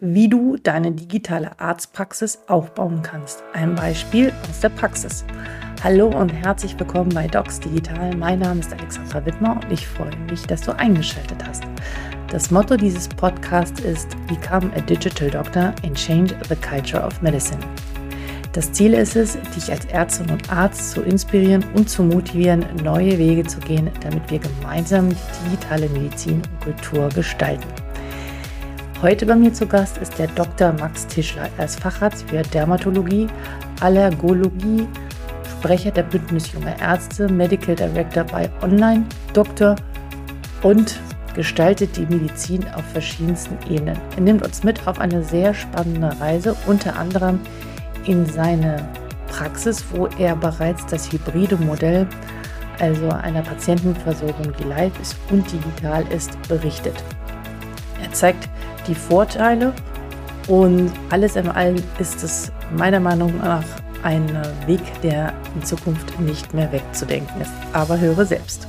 wie du deine digitale Arztpraxis aufbauen kannst. Ein Beispiel aus der Praxis. Hallo und herzlich willkommen bei Docs Digital. Mein Name ist Alexandra Wittmer und ich freue mich, dass du eingeschaltet hast. Das Motto dieses Podcasts ist Become a Digital Doctor and Change the Culture of Medicine. Das Ziel ist es, dich als Ärztin und Arzt zu inspirieren und zu motivieren, neue Wege zu gehen, damit wir gemeinsam die digitale Medizin und Kultur gestalten. Heute bei mir zu Gast ist der Dr. Max Tischler. Er ist Facharzt für Dermatologie, Allergologie, Sprecher der Bündnis Junge Ärzte, Medical Director bei Online Doktor und gestaltet die Medizin auf verschiedensten Ebenen. Er nimmt uns mit auf eine sehr spannende Reise, unter anderem in seine Praxis, wo er bereits das hybride Modell, also einer Patientenversorgung, die live ist und digital ist, berichtet. Er zeigt die Vorteile und alles in allem ist es meiner Meinung nach ein Weg, der in Zukunft nicht mehr wegzudenken ist. Aber höre selbst.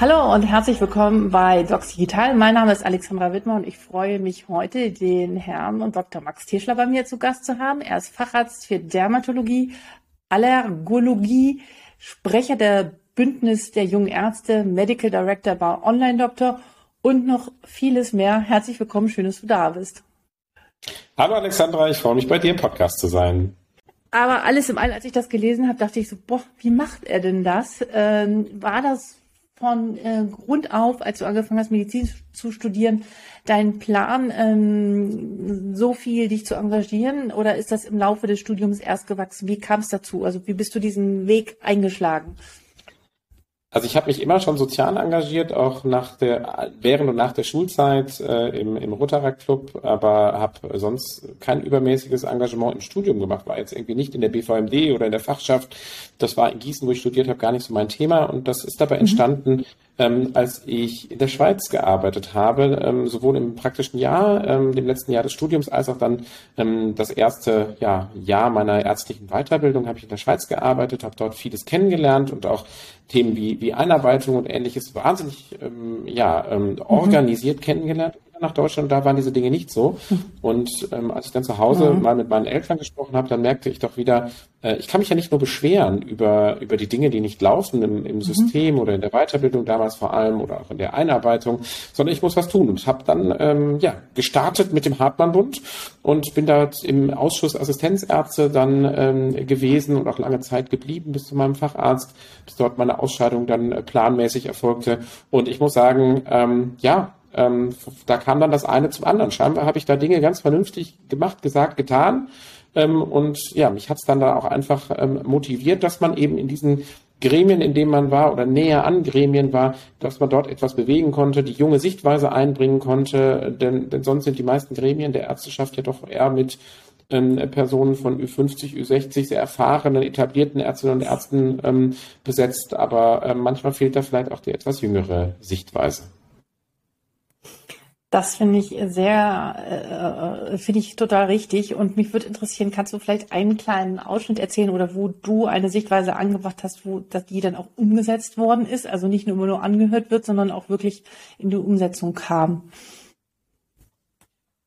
Hallo und herzlich willkommen bei Docs Digital. Mein Name ist Alexandra Wittmer und ich freue mich heute, den Herrn und Dr. Max Tischler bei mir zu Gast zu haben. Er ist Facharzt für Dermatologie, Allergologie, Sprecher der Bündnis der jungen Ärzte, Medical Director bei Online Doktor und noch vieles mehr. Herzlich willkommen, schön, dass du da bist. Hallo Alexandra, ich freue mich bei dir im Podcast zu sein. Aber alles im All, als ich das gelesen habe, dachte ich so, boah, wie macht er denn das? Ähm, war das von äh, Grund auf, als du angefangen hast, Medizin zu studieren, dein Plan, ähm, so viel dich zu engagieren? Oder ist das im Laufe des Studiums erst gewachsen? Wie kam es dazu? Also wie bist du diesen Weg eingeschlagen? Also ich habe mich immer schon sozial engagiert, auch nach der während und nach der Schulzeit äh, im, im Rotaract Club, aber habe sonst kein übermäßiges Engagement im Studium gemacht. War jetzt irgendwie nicht in der BVMD oder in der Fachschaft. Das war in Gießen, wo ich studiert habe, gar nicht so mein Thema. Und das ist dabei mhm. Ähm, als ich in der Schweiz gearbeitet habe, ähm, sowohl im praktischen Jahr, ähm, dem letzten Jahr des Studiums, als auch dann ähm, das erste ja, Jahr meiner ärztlichen Weiterbildung habe ich in der Schweiz gearbeitet, habe dort vieles kennengelernt und auch Themen wie, wie Einarbeitung und ähnliches wahnsinnig ähm, ja, ähm, mhm. organisiert kennengelernt nach Deutschland, da waren diese Dinge nicht so. Und ähm, als ich dann zu Hause mhm. mal mit meinen Eltern gesprochen habe, dann merkte ich doch wieder, äh, ich kann mich ja nicht nur beschweren über, über die Dinge, die nicht laufen im, im mhm. System oder in der Weiterbildung damals vor allem oder auch in der Einarbeitung, sondern ich muss was tun. Und habe dann ähm, ja, gestartet mit dem Hartmann-Bund und bin da im Ausschuss Assistenzärzte dann ähm, gewesen und auch lange Zeit geblieben bis zu meinem Facharzt, bis dort meine Ausscheidung dann äh, planmäßig erfolgte. Und ich muss sagen, ähm, ja, ähm, da kam dann das eine zum anderen. Scheinbar habe ich da Dinge ganz vernünftig gemacht, gesagt, getan. Ähm, und ja, mich hat es dann da auch einfach ähm, motiviert, dass man eben in diesen Gremien, in denen man war oder näher an Gremien war, dass man dort etwas bewegen konnte, die junge Sichtweise einbringen konnte, denn, denn sonst sind die meisten Gremien der Ärzteschaft ja doch eher mit ähm, Personen von Ü50, Ü60, sehr erfahrenen, etablierten Ärztinnen und Ärzten ähm, besetzt, aber äh, manchmal fehlt da vielleicht auch die etwas jüngere Sichtweise. Das finde ich sehr, äh, finde ich total richtig. Und mich würde interessieren, kannst du vielleicht einen kleinen Ausschnitt erzählen oder wo du eine Sichtweise angebracht hast, wo dass die dann auch umgesetzt worden ist? Also nicht nur immer nur angehört wird, sondern auch wirklich in die Umsetzung kam.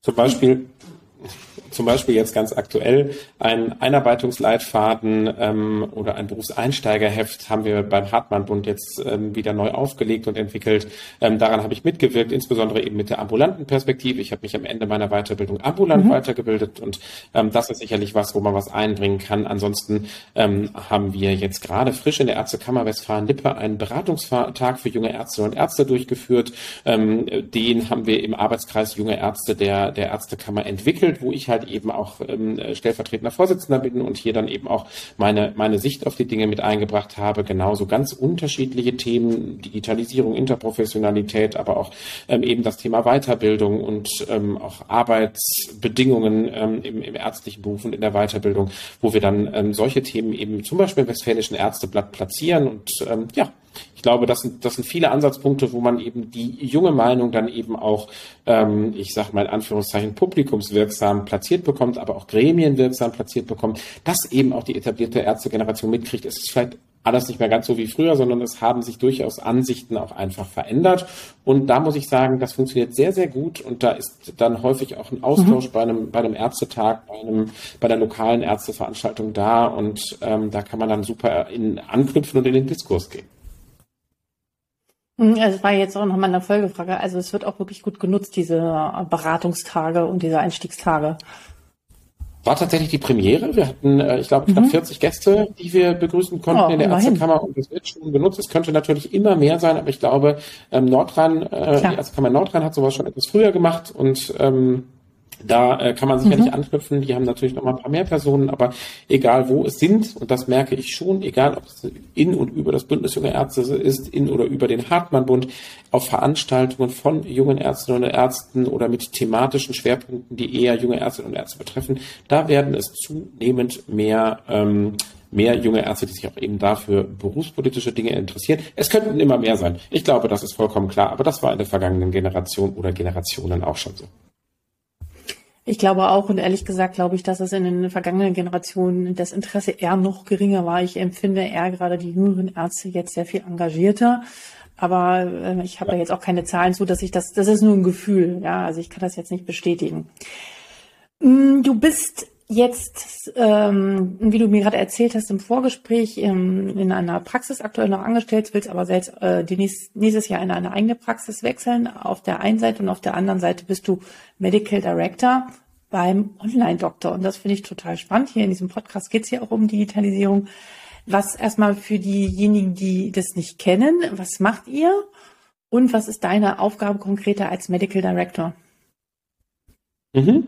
Zum Beispiel zum Beispiel jetzt ganz aktuell ein Einarbeitungsleitfaden ähm, oder ein Berufseinsteigerheft haben wir beim Hartmann-Bund jetzt ähm, wieder neu aufgelegt und entwickelt. Ähm, daran habe ich mitgewirkt, insbesondere eben mit der ambulanten Perspektive. Ich habe mich am Ende meiner Weiterbildung ambulant mhm. weitergebildet und ähm, das ist sicherlich was, wo man was einbringen kann. Ansonsten ähm, haben wir jetzt gerade frisch in der Ärztekammer Westfalen-Lippe einen Beratungstag für junge Ärztinnen und Ärzte durchgeführt. Ähm, den haben wir im Arbeitskreis junge Ärzte der, der Ärztekammer entwickelt, wo ich halt eben auch ähm, stellvertretender Vorsitzender bin und hier dann eben auch meine, meine Sicht auf die Dinge mit eingebracht habe. Genauso ganz unterschiedliche Themen, Digitalisierung, Interprofessionalität, aber auch ähm, eben das Thema Weiterbildung und ähm, auch Arbeitsbedingungen ähm, im, im ärztlichen Beruf und in der Weiterbildung, wo wir dann ähm, solche Themen eben zum Beispiel im Westfälischen Ärzteblatt platzieren und ähm, ja, Ich glaube, das sind, das sind viele Ansatzpunkte, wo man eben die junge Meinung dann eben auch, ähm, ich sage mal in Anführungszeichen, publikumswirksam platziert bekommt, aber auch gremienwirksam platziert bekommt, dass eben auch die etablierte Ärztegeneration mitkriegt. Es ist vielleicht alles nicht mehr ganz so wie früher, sondern es haben sich durchaus Ansichten auch einfach verändert. Und da muss ich sagen, das funktioniert sehr, sehr gut. Und da ist dann häufig auch ein Austausch mhm. bei einem, bei einem Ärztetag, bei einem, bei der lokalen Ärzteveranstaltung da. Und ähm, da kann man dann super in, anknüpfen und in den Diskurs gehen. Mhm, also es war jetzt auch nochmal eine Folgefrage. Also es wird auch wirklich gut genutzt, diese Beratungstage und diese Einstiegstage war tatsächlich die Premiere. Wir hatten, äh, ich glaube, knapp mhm. 40 Gäste, die wir begrüßen konnten oh, in der. Ärztekammer und das wird schon genutzt. Es könnte natürlich immer mehr sein, aber ich glaube, ähm, Nordrhein, äh, die Ärztekammer Nordrhein hat sowas schon etwas früher gemacht und ähm, da äh, kann man sicherlich mhm. anknüpfen. Die haben natürlich noch mal ein paar mehr Personen, aber egal wo es sind, und das merke ich schon, egal ob es in und über das Bündnis Junge Ärzte ist, in oder über den Hartmann-Bund, auf Veranstaltungen von jungen Ärztinnen und Ärzten oder mit thematischen Schwerpunkten, die eher junge Ärztinnen und Ärzte betreffen, da werden es zunehmend mehr ähm, mehr junge Ärzte, die sich auch eben dafür berufspolitische Dinge interessieren. Es könnten immer mehr sein. Ich glaube, das ist vollkommen klar, aber das war in der vergangenen Generation oder Generationen auch schon so. Ich glaube auch und ehrlich gesagt glaube ich, dass es in den vergangenen Generationen das Interesse eher noch geringer war. Ich empfinde eher gerade die jüngeren Ärzte jetzt sehr viel engagierter. Aber äh, ich habe ja. jetzt auch keine Zahlen zu, dass ich das, das ist nur ein Gefühl. Ja, also ich kann das jetzt nicht bestätigen. Mm, du bist jetzt, ähm, wie du mir gerade erzählt hast im Vorgespräch, ähm, in einer Praxis aktuell noch angestellt, willst aber selbst äh, nächst, nächstes Jahr in eine eigene Praxis wechseln. Auf der einen Seite und auf der anderen Seite bist du Medical Director beim Online-Doktor. Und das finde ich total spannend. Hier in diesem Podcast geht es ja auch um Digitalisierung. Was erstmal für diejenigen, die das nicht kennen, was macht ihr? Und was ist deine Aufgabe konkreter als Medical Director? Mhm.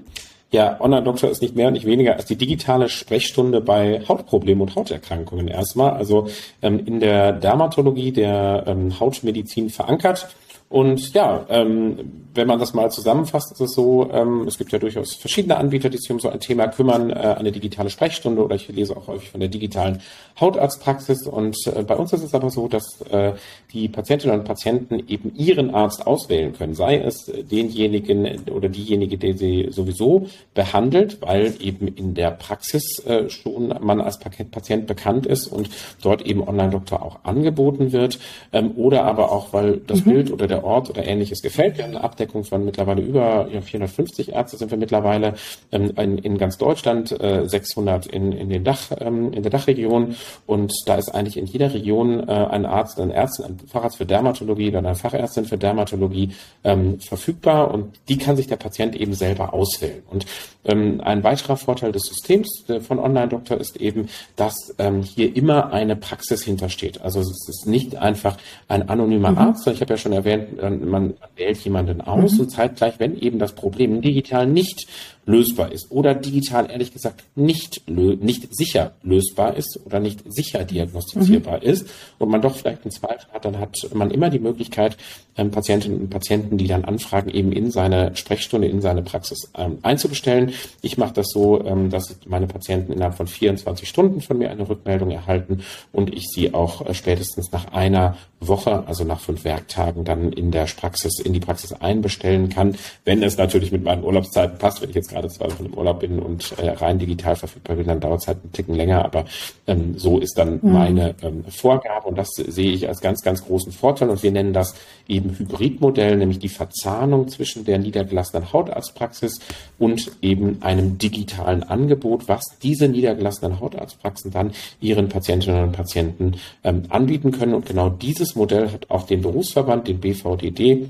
Ja, Online-Doktor ist nicht mehr und nicht weniger als die digitale Sprechstunde bei Hautproblemen und Hauterkrankungen erstmal. Also ähm, in der Dermatologie, der ähm, Hautmedizin verankert. Und ja, ähm, wenn man das mal zusammenfasst, ist es so, ähm, es gibt ja durchaus verschiedene Anbieter, die sich um so ein Thema kümmern, äh, eine digitale Sprechstunde oder ich lese auch häufig von der digitalen Hautarztpraxis. Und äh, bei uns ist es aber so, dass äh, die Patientinnen und Patienten eben ihren Arzt auswählen können, sei es denjenigen oder diejenige, der sie sowieso behandelt, weil eben in der Praxis äh, schon man als Patient bekannt ist und dort eben Online-Doktor auch angeboten wird, ähm, oder aber auch, weil das mhm. Bild oder der Ort oder ähnliches gefällt. Wir haben eine Abdeckung von mittlerweile über ja, 450 Ärzte sind wir mittlerweile ähm, in, in ganz Deutschland, äh, 600 in, in den Dach, ähm, in der Dachregion und da ist eigentlich in jeder Region äh, ein Arzt, ein Ärztin, ein Facharzt für Dermatologie oder eine Fachärztin für Dermatologie ähm, verfügbar und die kann sich der Patient eben selber auswählen. Und ähm, ein weiterer Vorteil des Systems äh, von Online-Doktor ist eben, dass ähm, hier immer eine Praxis hintersteht. Also es ist nicht einfach ein anonymer mhm. Arzt. Ich habe ja schon erwähnt, man wählt jemanden aus mhm. und zeitgleich, wenn eben das Problem digital nicht lösbar ist oder digital ehrlich gesagt nicht, nicht sicher lösbar ist oder nicht sicher diagnostizierbar mhm. ist und man doch vielleicht einen Zweifel hat, dann hat man immer die Möglichkeit, ähm, Patientinnen und Patienten, die dann anfragen, eben in seine Sprechstunde, in seine Praxis ähm, einzubestellen. Ich mache das so, ähm, dass meine Patienten innerhalb von 24 Stunden von mir eine Rückmeldung erhalten und ich sie auch äh, spätestens nach einer Woche, also nach fünf Werktagen, dann in der Praxis, in die Praxis einbestellen kann, wenn es natürlich mit meinen Urlaubszeiten passt, wenn ich jetzt gerade zwei Wochen im Urlaub bin und äh, rein digital verfügbar bin, dann dauert es halt einen Ticken länger, aber ähm, so ist dann mhm. meine ähm, Vorgabe und das sehe ich als ganz, ganz großen Vorteil. Und wir nennen das eben Hybridmodell, nämlich die Verzahnung zwischen der niedergelassenen Hautarztpraxis und eben einem digitalen Angebot, was diese niedergelassenen Hautarztpraxen dann ihren Patientinnen und Patienten ähm, anbieten können. Und genau dieses Modell hat auch den Berufsverband, den BVDD,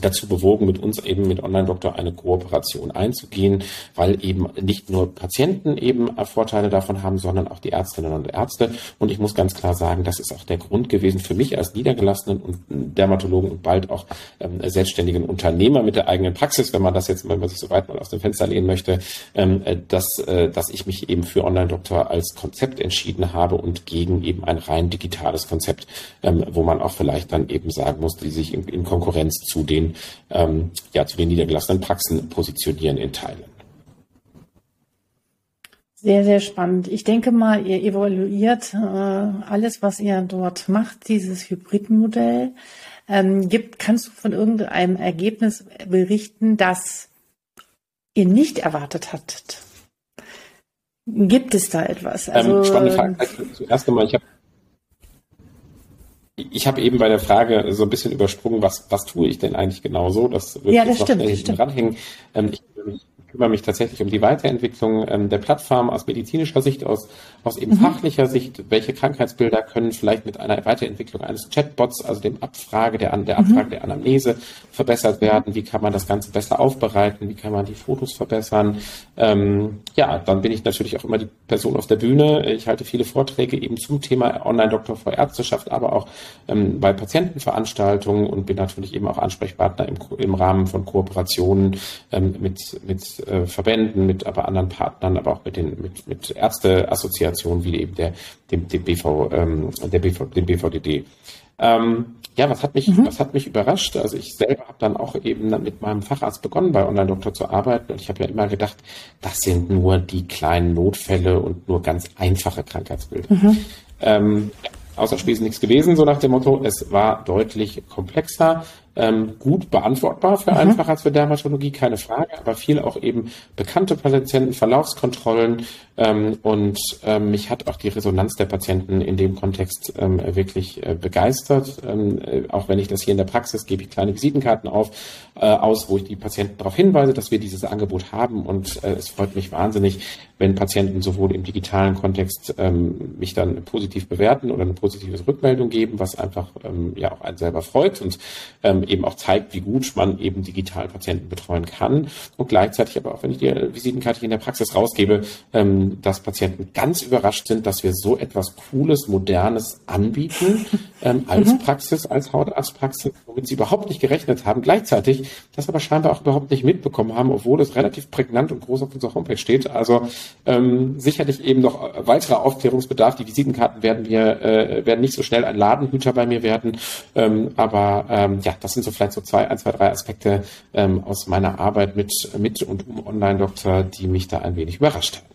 dazu bewogen, mit uns eben mit Online-Doktor eine Kooperation einzugehen, weil eben nicht nur Patienten eben Vorteile davon haben, sondern auch die Ärztinnen und Ärzte. Und ich muss ganz klar sagen, das ist auch der Grund gewesen für mich als niedergelassenen und Dermatologen und bald auch ähm, selbstständigen Unternehmer mit der eigenen Praxis, wenn man das jetzt, wenn man sich so weit mal aus dem Fenster lehnen möchte, ähm, äh, dass, äh, dass ich mich eben für Online-Doktor als Konzept entschieden habe und gegen eben ein rein digitales Konzept, ähm, wo man auch vielleicht dann eben sagen muss, die sich in, in Konkurrenz zu den den, ähm, ja, zu den niedergelassenen Praxen positionieren in Teilen. Sehr, sehr spannend. Ich denke mal, ihr evaluiert äh, alles, was ihr dort macht, dieses Hybridmodell. Ähm, gibt, kannst du von irgendeinem Ergebnis berichten, das ihr nicht erwartet hattet? Gibt es da etwas? Ähm, also, ähm, spannende Frage. Zuerst einmal, ich habe ich habe eben bei der Frage so ein bisschen übersprungen, was, was tue ich denn eigentlich genau so? Das wird ja, das jetzt noch stimmt, schnell ranhängen. Ähm, ich, kümmere mich tatsächlich um die Weiterentwicklung ähm, der Plattform aus medizinischer Sicht, aus, aus eben mhm. fachlicher Sicht. Welche Krankheitsbilder können vielleicht mit einer Weiterentwicklung eines Chatbots, also dem Abfrage der, der mhm. Abfrage mhm. der Anamnese verbessert werden? Wie kann man das Ganze besser aufbereiten? Wie kann man die Fotos verbessern? Ähm, ja, dann bin ich natürlich auch immer die Person auf der Bühne. Ich halte viele Vorträge eben zum Thema Online-Doktor vor Ärzteschaft, aber auch ähm, bei Patientenveranstaltungen und bin natürlich eben auch Ansprechpartner im, im Rahmen von Kooperationen ähm, mit, mit äh, Verbänden, mit aber anderen Partnern, aber auch mit den mit, mit Ärzteassoziationen wie eben der dem, dem BV ähm, der BV, dem BVDD. Ähm, ja, was hat mich, mhm. was hat mich überrascht? Also ich selber habe dann auch eben mit meinem Facharzt begonnen, bei Online-Doktor zu arbeiten und ich habe ja immer gedacht, das sind nur die kleinen Notfälle und nur ganz einfache Krankheitsbilder. Mhm. Ähm, außer Spiel ist nichts gewesen, so nach dem Motto. Es war deutlich komplexer ähm, gut beantwortbar für mhm. einfach für Dermatologie, keine Frage, aber viel auch eben bekannte Patienten, Verlaufskontrollen ähm, und ähm, mich hat auch die Resonanz der Patienten in dem Kontext ähm, wirklich äh, begeistert. Ähm, äh, auch wenn ich das hier in der Praxis gebe ich kleine Visitenkarten auf, äh, aus, wo ich die Patienten darauf hinweise, dass wir dieses Angebot haben und äh, es freut mich wahnsinnig, wenn Patienten sowohl im digitalen Kontext ähm, mich dann positiv bewerten oder eine positive Rückmeldung geben, was einfach ja auch einen selber freut und eben auch zeigt, wie gut man eben digital Patienten betreuen kann. Und gleichzeitig aber auch, wenn ich die Visitenkarte in der Praxis rausgebe, ähm, dass Patienten ganz überrascht sind, dass wir so etwas Cooles, Modernes anbieten ähm, als mhm. Praxis, als Hautarztpraxis, womit sie überhaupt nicht gerechnet haben. Gleichzeitig das aber scheinbar auch überhaupt nicht mitbekommen haben, obwohl es relativ prägnant und groß auf unserer Homepage steht. Also ähm, sicherlich eben noch weiterer Aufklärungsbedarf. Die Visitenkarten werden wir äh, werden nicht so schnell ein Ladenhüter bei mir werden, ähm, aber ähm, ja, das sind so vielleicht so zwei, ein, zwei, drei Aspekte ähm, aus meiner Arbeit mit mit und um Online-Doktor, die mich da ein wenig überrascht haben.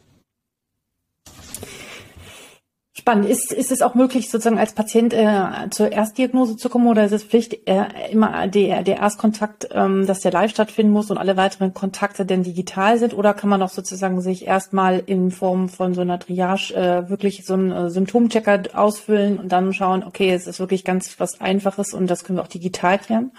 Spannend. Ist, ist es auch möglich, sozusagen als Patient äh, zur Erstdiagnose zu kommen oder ist es Pflicht, äh, immer der, der Erstkontakt, ähm, dass der live stattfinden muss und alle weiteren Kontakte denn digital sind? Oder kann man auch sozusagen sich erstmal in Form von so einer Triage äh, wirklich so einen äh, Symptomchecker ausfüllen und dann schauen, okay, es ist wirklich ganz was Einfaches und das können wir auch digital klären?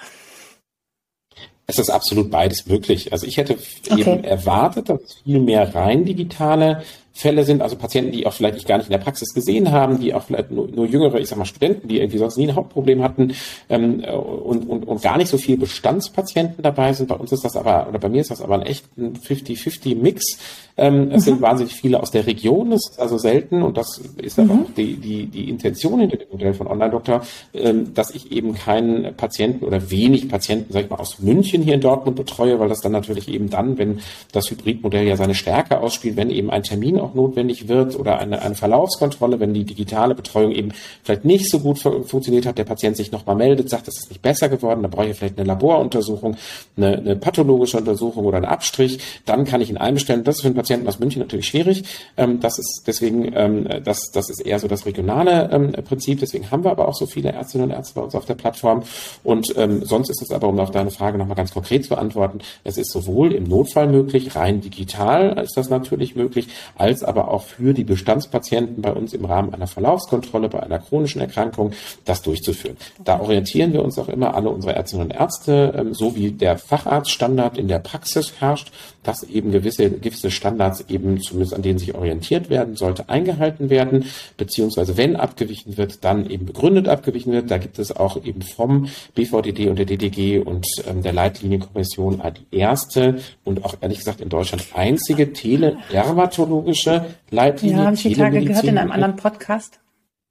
Es ist absolut beides möglich. Also ich hätte okay. eben erwartet, dass viel mehr rein digitale Fälle sind, also Patienten, die auch vielleicht ich gar nicht in der Praxis gesehen haben, die auch vielleicht nur, nur jüngere, ich sag mal Studenten, die irgendwie sonst nie ein Hauptproblem hatten ähm, und, und, und gar nicht so viel Bestandspatienten dabei sind. Bei uns ist das aber, oder bei mir ist das aber ein echt 50-50-Mix. Ähm, es mhm. sind wahnsinnig viele aus der Region, das ist also selten und das ist aber mhm. auch die, die, die Intention hinter dem Modell von Online-Doktor, ähm, dass ich eben keinen Patienten oder wenig Patienten, sag ich mal, aus München hier in Dortmund betreue, weil das dann natürlich eben dann, wenn das Hybridmodell ja seine Stärke ausspielt, wenn eben ein Termin auch notwendig wird oder eine, eine Verlaufskontrolle, wenn die digitale Betreuung eben vielleicht nicht so gut funktioniert hat, der Patient sich nochmal meldet, sagt, das ist nicht besser geworden, da brauche ich vielleicht eine Laboruntersuchung, eine, eine pathologische Untersuchung oder einen Abstrich, dann kann ich ihn einbestellen. Das ist für einen Patienten aus München natürlich schwierig. Ähm, das ist deswegen, ähm, das, das ist eher so das regionale ähm, Prinzip. Deswegen haben wir aber auch so viele Ärztinnen und Ärzte bei uns auf der Plattform. Und sonst ist es aber, um auf deine Frage nochmal ganz konkret zu beantworten, es ist sowohl im Notfall möglich, rein digital ist das natürlich möglich, als als aber auch für die Bestandspatienten bei uns im Rahmen einer Verlaufskontrolle bei einer chronischen Erkrankung das durchzuführen. Da orientieren wir uns auch immer alle unsere Ärztinnen und Ärzte, ähm, so wie der Facharztstandard in der Praxis herrscht, dass eben gewisse, gewisse Standards eben zumindest an denen sich orientiert werden sollte, eingehalten werden, beziehungsweise wenn abgewichen wird, dann eben begründet abgewichen wird. Da gibt es auch eben vom BVDD und der DDG und ähm, der Leitlinienkommission die erste und auch ehrlich gesagt in Deutschland einzige teledermatologische medizinische Leitlinie. Ja, habe ich die Tage gehört in einem anderen Podcast.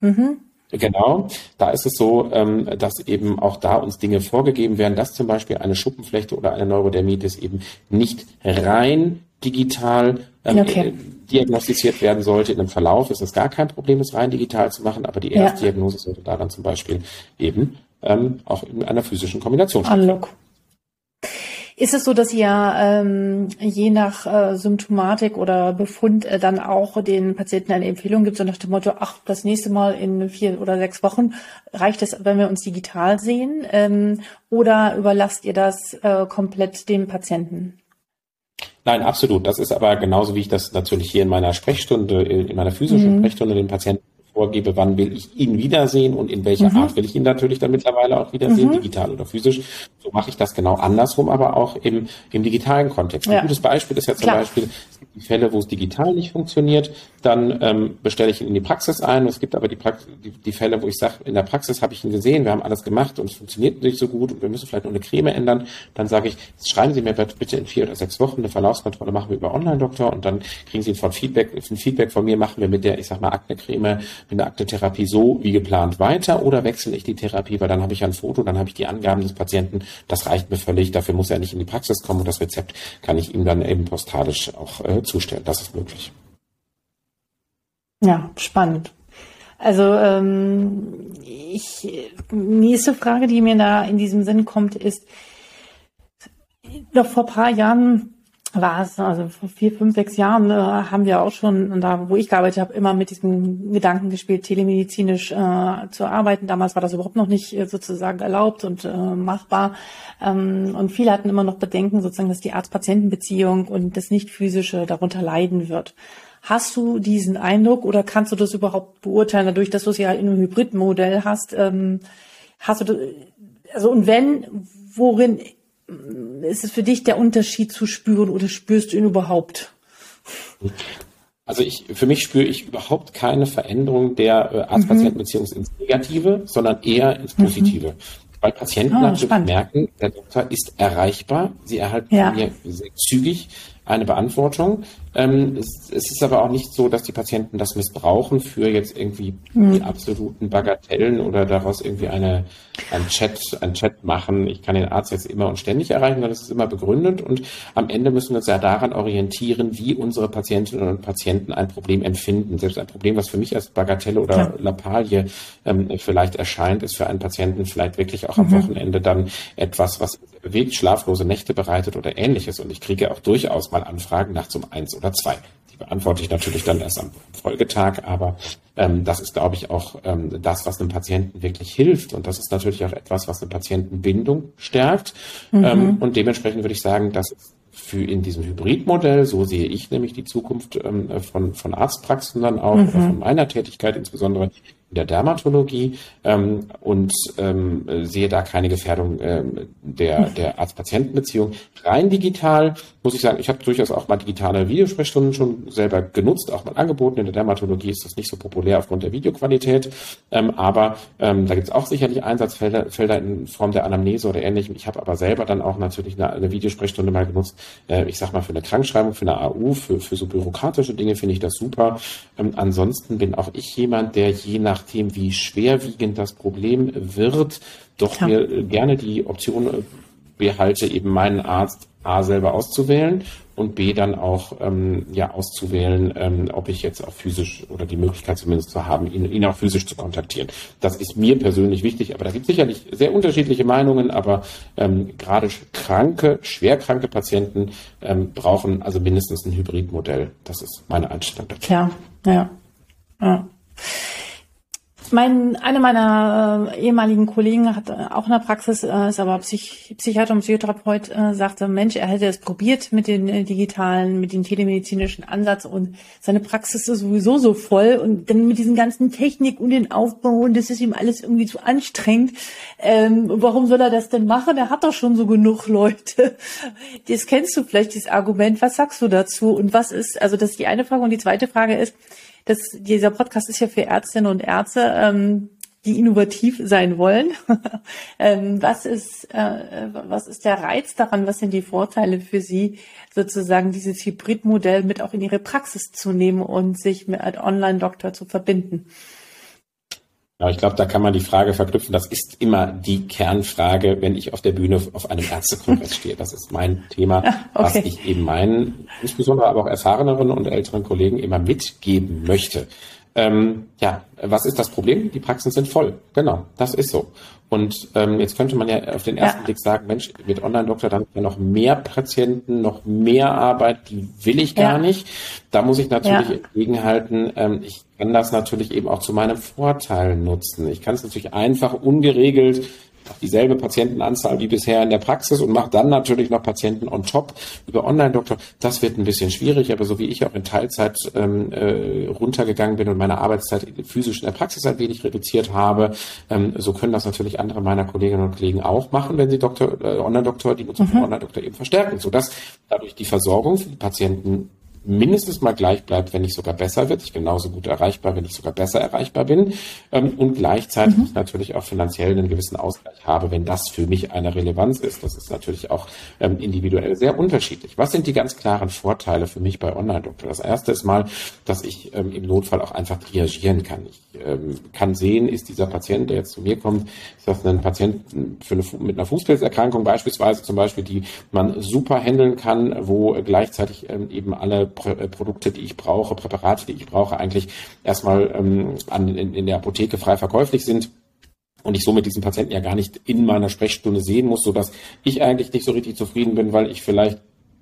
Mhm. Genau, da ist es so, ähm, dass eben auch da uns Dinge vorgegeben werden, dass zum Beispiel eine Schuppenflechte oder eine Neurodermitis eben nicht rein digital ähm, okay. Äh, diagnostiziert werden sollte. In einem Verlauf ist es gar kein Problem, es rein digital zu machen, aber die Erstdiagnose ja. sollte da dann zum Beispiel eben ähm, auch in einer physischen Kombination stattfinden. Ist es so, dass ihr ähm, je nach äh, Symptomatik oder Befund äh, dann auch den Patienten eine Empfehlung gibt, so nach dem Motto, ach, das nächste Mal in vier oder sechs Wochen reicht es, wenn wir uns digital sehen? Ähm, oder überlasst ihr das äh, komplett dem Patienten? Nein, absolut. Das ist aber genauso, wie ich das natürlich hier in meiner Sprechstunde, in meiner physischen mhm. Sprechstunde den Patienten vorgebe, wann will ich ihn wiedersehen und in welcher mhm. Art will ich ihn natürlich dann mittlerweile auch wiedersehen, mhm. digital oder physisch. So mache ich das genau andersrum, aber auch im, im digitalen Kontext. Ja. Ein gutes Beispiel ist ja zum Klar. Beispiel, Fälle, wo es digital nicht funktioniert, dann ähm, bestelle ich ihn in die Praxis ein. Es gibt aber die, Prax die, die Fälle, wo ich sage, in der Praxis habe ich ihn gesehen, wir haben alles gemacht und es funktioniert nicht so gut und wir müssen vielleicht nur eine Creme ändern. Dann sage ich, schreiben Sie mir bitte in vier oder sechs Wochen eine Verlaufskontrolle machen wir über Online-Doktor und dann kriegen Sie von Feedback, ein Feedback von mir, machen wir mit der, ich sag mal, Akne-Creme mit der Akte-Therapie so wie geplant weiter oder wechsle ich die Therapie, weil dann habe ich ein Foto, dann habe ich die Angaben des Patienten, das reicht mir völlig, dafür muss er nicht in die Praxis kommen und das Rezept kann ich ihm dann eben postalisch auch äh, zustellen. Das ist möglich. Ja, spannend. Also ähm, ich, nächste Frage, die mir da in diesem Sinn kommt, ist, noch vor paar Jahren war es, also vor vier, fünf, sechs Jahren äh, haben wir auch schon, da wo ich gearbeitet habe, immer mit diesem Gedanken gespielt, telemedizinisch äh, zu arbeiten. Damals war das überhaupt noch nicht äh, sozusagen erlaubt und äh, machbar. Ähm, und viele hatten immer noch Bedenken, sozusagen, dass die Arzt-Patienten-Beziehung und das Nicht-Physische darunter leiden wird. Hast du diesen Eindruck oder kannst du das überhaupt beurteilen, dadurch, dass du es ja in einem Hybridmodell hast? Ähm, hast du, das, also und wenn, worin ist es für dich der Unterschied zu spüren oder spürst du ihn überhaupt? Also ich, für mich spüre ich überhaupt keine Veränderung der äh, Arzt-Patienten-Beziehung ins Negative, sondern eher ins mhm. Positive. Mhm. Weil Patienten oh, natürlich spannend. merken, der Doktor ist erreichbar. Sie erhalten ja. von mir sehr zügig eine Beantwortung. Ähm, es, es, ist aber auch nicht so, dass die Patienten das missbrauchen für jetzt irgendwie mhm. die absoluten Bagatellen oder daraus irgendwie eine, ein Chat, ein Chat machen. Ich kann den Arzt jetzt immer und ständig erreichen, sondern es ist immer begründet und am Ende müssen wir uns ja daran orientieren, wie unsere Patientinnen und Patienten ein Problem empfinden. Selbst ein Problem, was für mich als Bagatelle oder ja. Lappalie ähm, vielleicht erscheint, ist für einen Patienten vielleicht wirklich auch am mhm. Wochenende dann etwas, was bewegt, schlaflose Nächte bereitet oder ähnliches. Und ich kriege auch durchaus mal Anfragen nachts um eins oder zwei. Die beantworte ich natürlich dann erst am Folgetag, aber ähm, das ist, glaube ich, auch ähm, das, was einem Patienten wirklich hilft. Und das ist natürlich auch etwas, was eine Patientenbindung stärkt. Mhm. Ähm, und dementsprechend würde ich sagen, dass für in diesem Hybridmodell, so sehe ich nämlich die Zukunft ähm, von, von Arztpraxen dann auch, mhm. von meiner Tätigkeit insbesondere, der Dermatologie ähm, und ähm, sehe da keine Gefährdung ähm, der, der Arzt-Patienten-Beziehung. Rein digital muss ich sagen, ich habe durchaus auch mal digitale Videosprechstunden schon selber genutzt, auch mal angeboten. In der Dermatologie ist das nicht so populär aufgrund der Videoqualität, ähm, aber ähm, da gibt es auch sicherlich Einsatzfelder Felder in Form der Anamnese oder ähnlichem. Ich habe aber selber dann auch natürlich eine, eine Videosprechstunde mal genutzt, äh, ich sag mal für eine Krankschreibung, für eine AU, für, für so bürokratische Dinge finde ich das super. Ähm, ansonsten bin auch ich jemand, der je nach nachdem, wie schwerwiegend das Problem wird, doch ja. mir gerne die Option äh, behalte, eben meinen Arzt A selber auszuwählen und B dann auch ähm, ja auszuwählen, ähm, ob ich jetzt auch physisch oder die Möglichkeit zumindest zu haben, ihn, ihn auch physisch zu kontaktieren. Das ist mir persönlich wichtig, aber da gibt es sicherlich sehr unterschiedliche Meinungen, aber ähm, gerade kranke, schwerkranke Patienten ähm, brauchen also mindestens ein Hybridmodell. Das ist meine Einstellung dazu. Ja, ja. ja. Mein, eine meiner äh, ehemaligen Kollegen hat äh, auch in der Praxis, äh, ist aber Psych Psychiater und Psychotherapeut, äh, sagte, Mensch, er hätte es probiert mit den äh, digitalen, mit dem telemedizinischen Ansatz und seine Praxis ist sowieso so voll und dann mit diesen ganzen Technik und den Aufbau und das ist ihm alles irgendwie zu anstrengend. Ähm, warum soll er das denn machen? Er hat doch schon so genug Leute. Das kennst du vielleicht, dieses Argument. Was sagst du dazu? Und was ist, also das ist die eine Frage und die zweite Frage ist, das, dieser Podcast ist ja für Ärztinnen und Ärzte, ähm, die innovativ sein wollen. ähm, was ist, äh, was ist der Reiz daran? Was sind die Vorteile für Sie, sozusagen dieses Hybridmodell mit auch in Ihre Praxis zu nehmen und sich mit Online-Doktor zu verbinden? Ja, ich glaube, da kann man die Frage verknüpfen. Das ist immer die Kernfrage, wenn ich auf der Bühne auf einem Ärztekongress stehe. Das ist mein Thema, okay. was ich eben meinen, insbesondere aber auch erfahreneren und älteren Kollegen immer mitgeben möchte. Ähm, ja, was ist das Problem? Die Praxen sind voll. Genau, das ist so. Und ähm, jetzt könnte man ja auf den ersten ja. Blick sagen, Mensch, mit Online-Doktor dann ja noch mehr Patienten, noch mehr Arbeit, die will ich gar ja. nicht. Da muss ich natürlich ja. entgegenhalten, ähm, ich kann das natürlich eben auch zu meinem Vorteil nutzen. Ich kann es natürlich einfach ungeregelt dieselbe Patientenanzahl wie bisher in der Praxis und mache dann natürlich noch Patienten on top über Online-Doktor. Das wird ein bisschen schwierig, aber so wie ich auch in Teilzeit ähm, äh, runtergegangen bin und meine Arbeitszeit physisch in der Praxis ein wenig reduziert habe, ähm, so können das natürlich andere meiner Kolleginnen und Kollegen auch machen, wenn sie Doktor, äh, Online-Doktor, die Nutzung mhm. von Online-Doktor eben verstärken, sodass dadurch die Versorgung für die Patienten mindestens mal gleich bleibt, wenn nicht sogar besser wird. Ich bin genauso gut erreichbar, wenn ich sogar besser erreichbar bin. Ähm, und gleichzeitig mhm. natürlich auch finanziell einen gewissen Ausgleich habe, wenn das für mich eine Relevanz ist. Das ist natürlich auch ähm, individuell sehr unterschiedlich. Was sind die ganz klaren Vorteile für mich bei Online-Doktor? Das erste ist mal, dass ich ähm, im Notfall auch einfach triagieren kann. Ich kann sehen, ist dieser Patient, der jetzt zu mir kommt, ist das ein Patient für eine, mit einer Fußpilzerkrankung beispielsweise zum Beispiel, die man super handeln kann, wo gleichzeitig eben alle äh, Produkte, die ich brauche, Präparate, die ich brauche, eigentlich erstmal ähm, an, in, in der Apotheke frei verkäuflich sind und ich somit diesen Patienten ja gar nicht in meiner Sprechstunde sehen muss, so dass ich eigentlich nicht so richtig zufrieden bin, weil ich vielleicht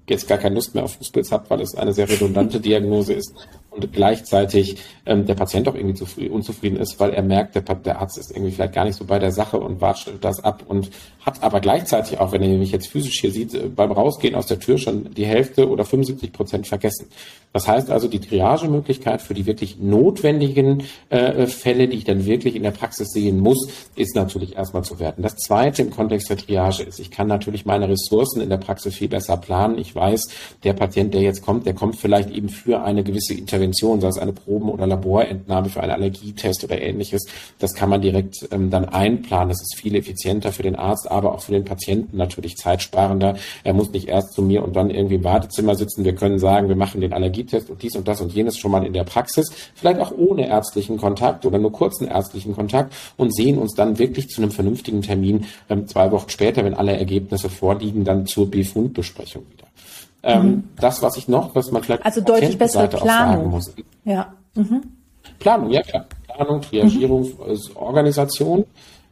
jetzt gar keine Lust mehr auf Fußpilz habe, weil es eine sehr redundante Diagnose ist und gleichzeitig ähm, der Patient auch irgendwie unzufrieden ist, weil er merkt, der, der, Arzt ist irgendwie vielleicht gar nicht so bei der Sache und wartet das ab und hat aber gleichzeitig auch, wenn er mich jetzt physisch hier sieht, äh, beim Rausgehen aus der Tür schon die Hälfte oder 75 Prozent vergessen. Das heißt also, die Triagemöglichkeit für die wirklich notwendigen äh, Fälle, die ich dann wirklich in der Praxis sehen muss, ist natürlich erstmal zu werten. Das Zweite im Kontext der Triage ist, ich kann natürlich meine Ressourcen in der Praxis viel besser planen. Ich weiß, der Patient, der jetzt kommt, der kommt vielleicht eben für eine gewisse Intervention, sei es eine Proben- oder Laborentnahme für einen Allergietest oder ähnliches. Das kann man direkt ähm, dann einplanen. Das ist viel effizienter für den Arzt, aber auch für den Patienten natürlich zeitsparender. Er muss nicht erst zu mir und dann irgendwie im Wartezimmer sitzen. Wir können sagen, wir machen den Allergie Allergietest und dies und das und jenes schon mal in der Praxis, vielleicht auch ohne ärztlichen Kontakt oder nur kurzen ärztlichen Kontakt und sehen uns dann wirklich zu einem vernünftigen Termin ähm, zwei Wochen später, wenn alle Ergebnisse vorliegen, dann zur Befundbesprechung wieder. Ähm, mhm. Das, was ich noch, was man vielleicht also deutlich bessere Planung. muss. Ja. Mhm. Planung, ja klar. Planung, Triagierung, mhm. Organisation.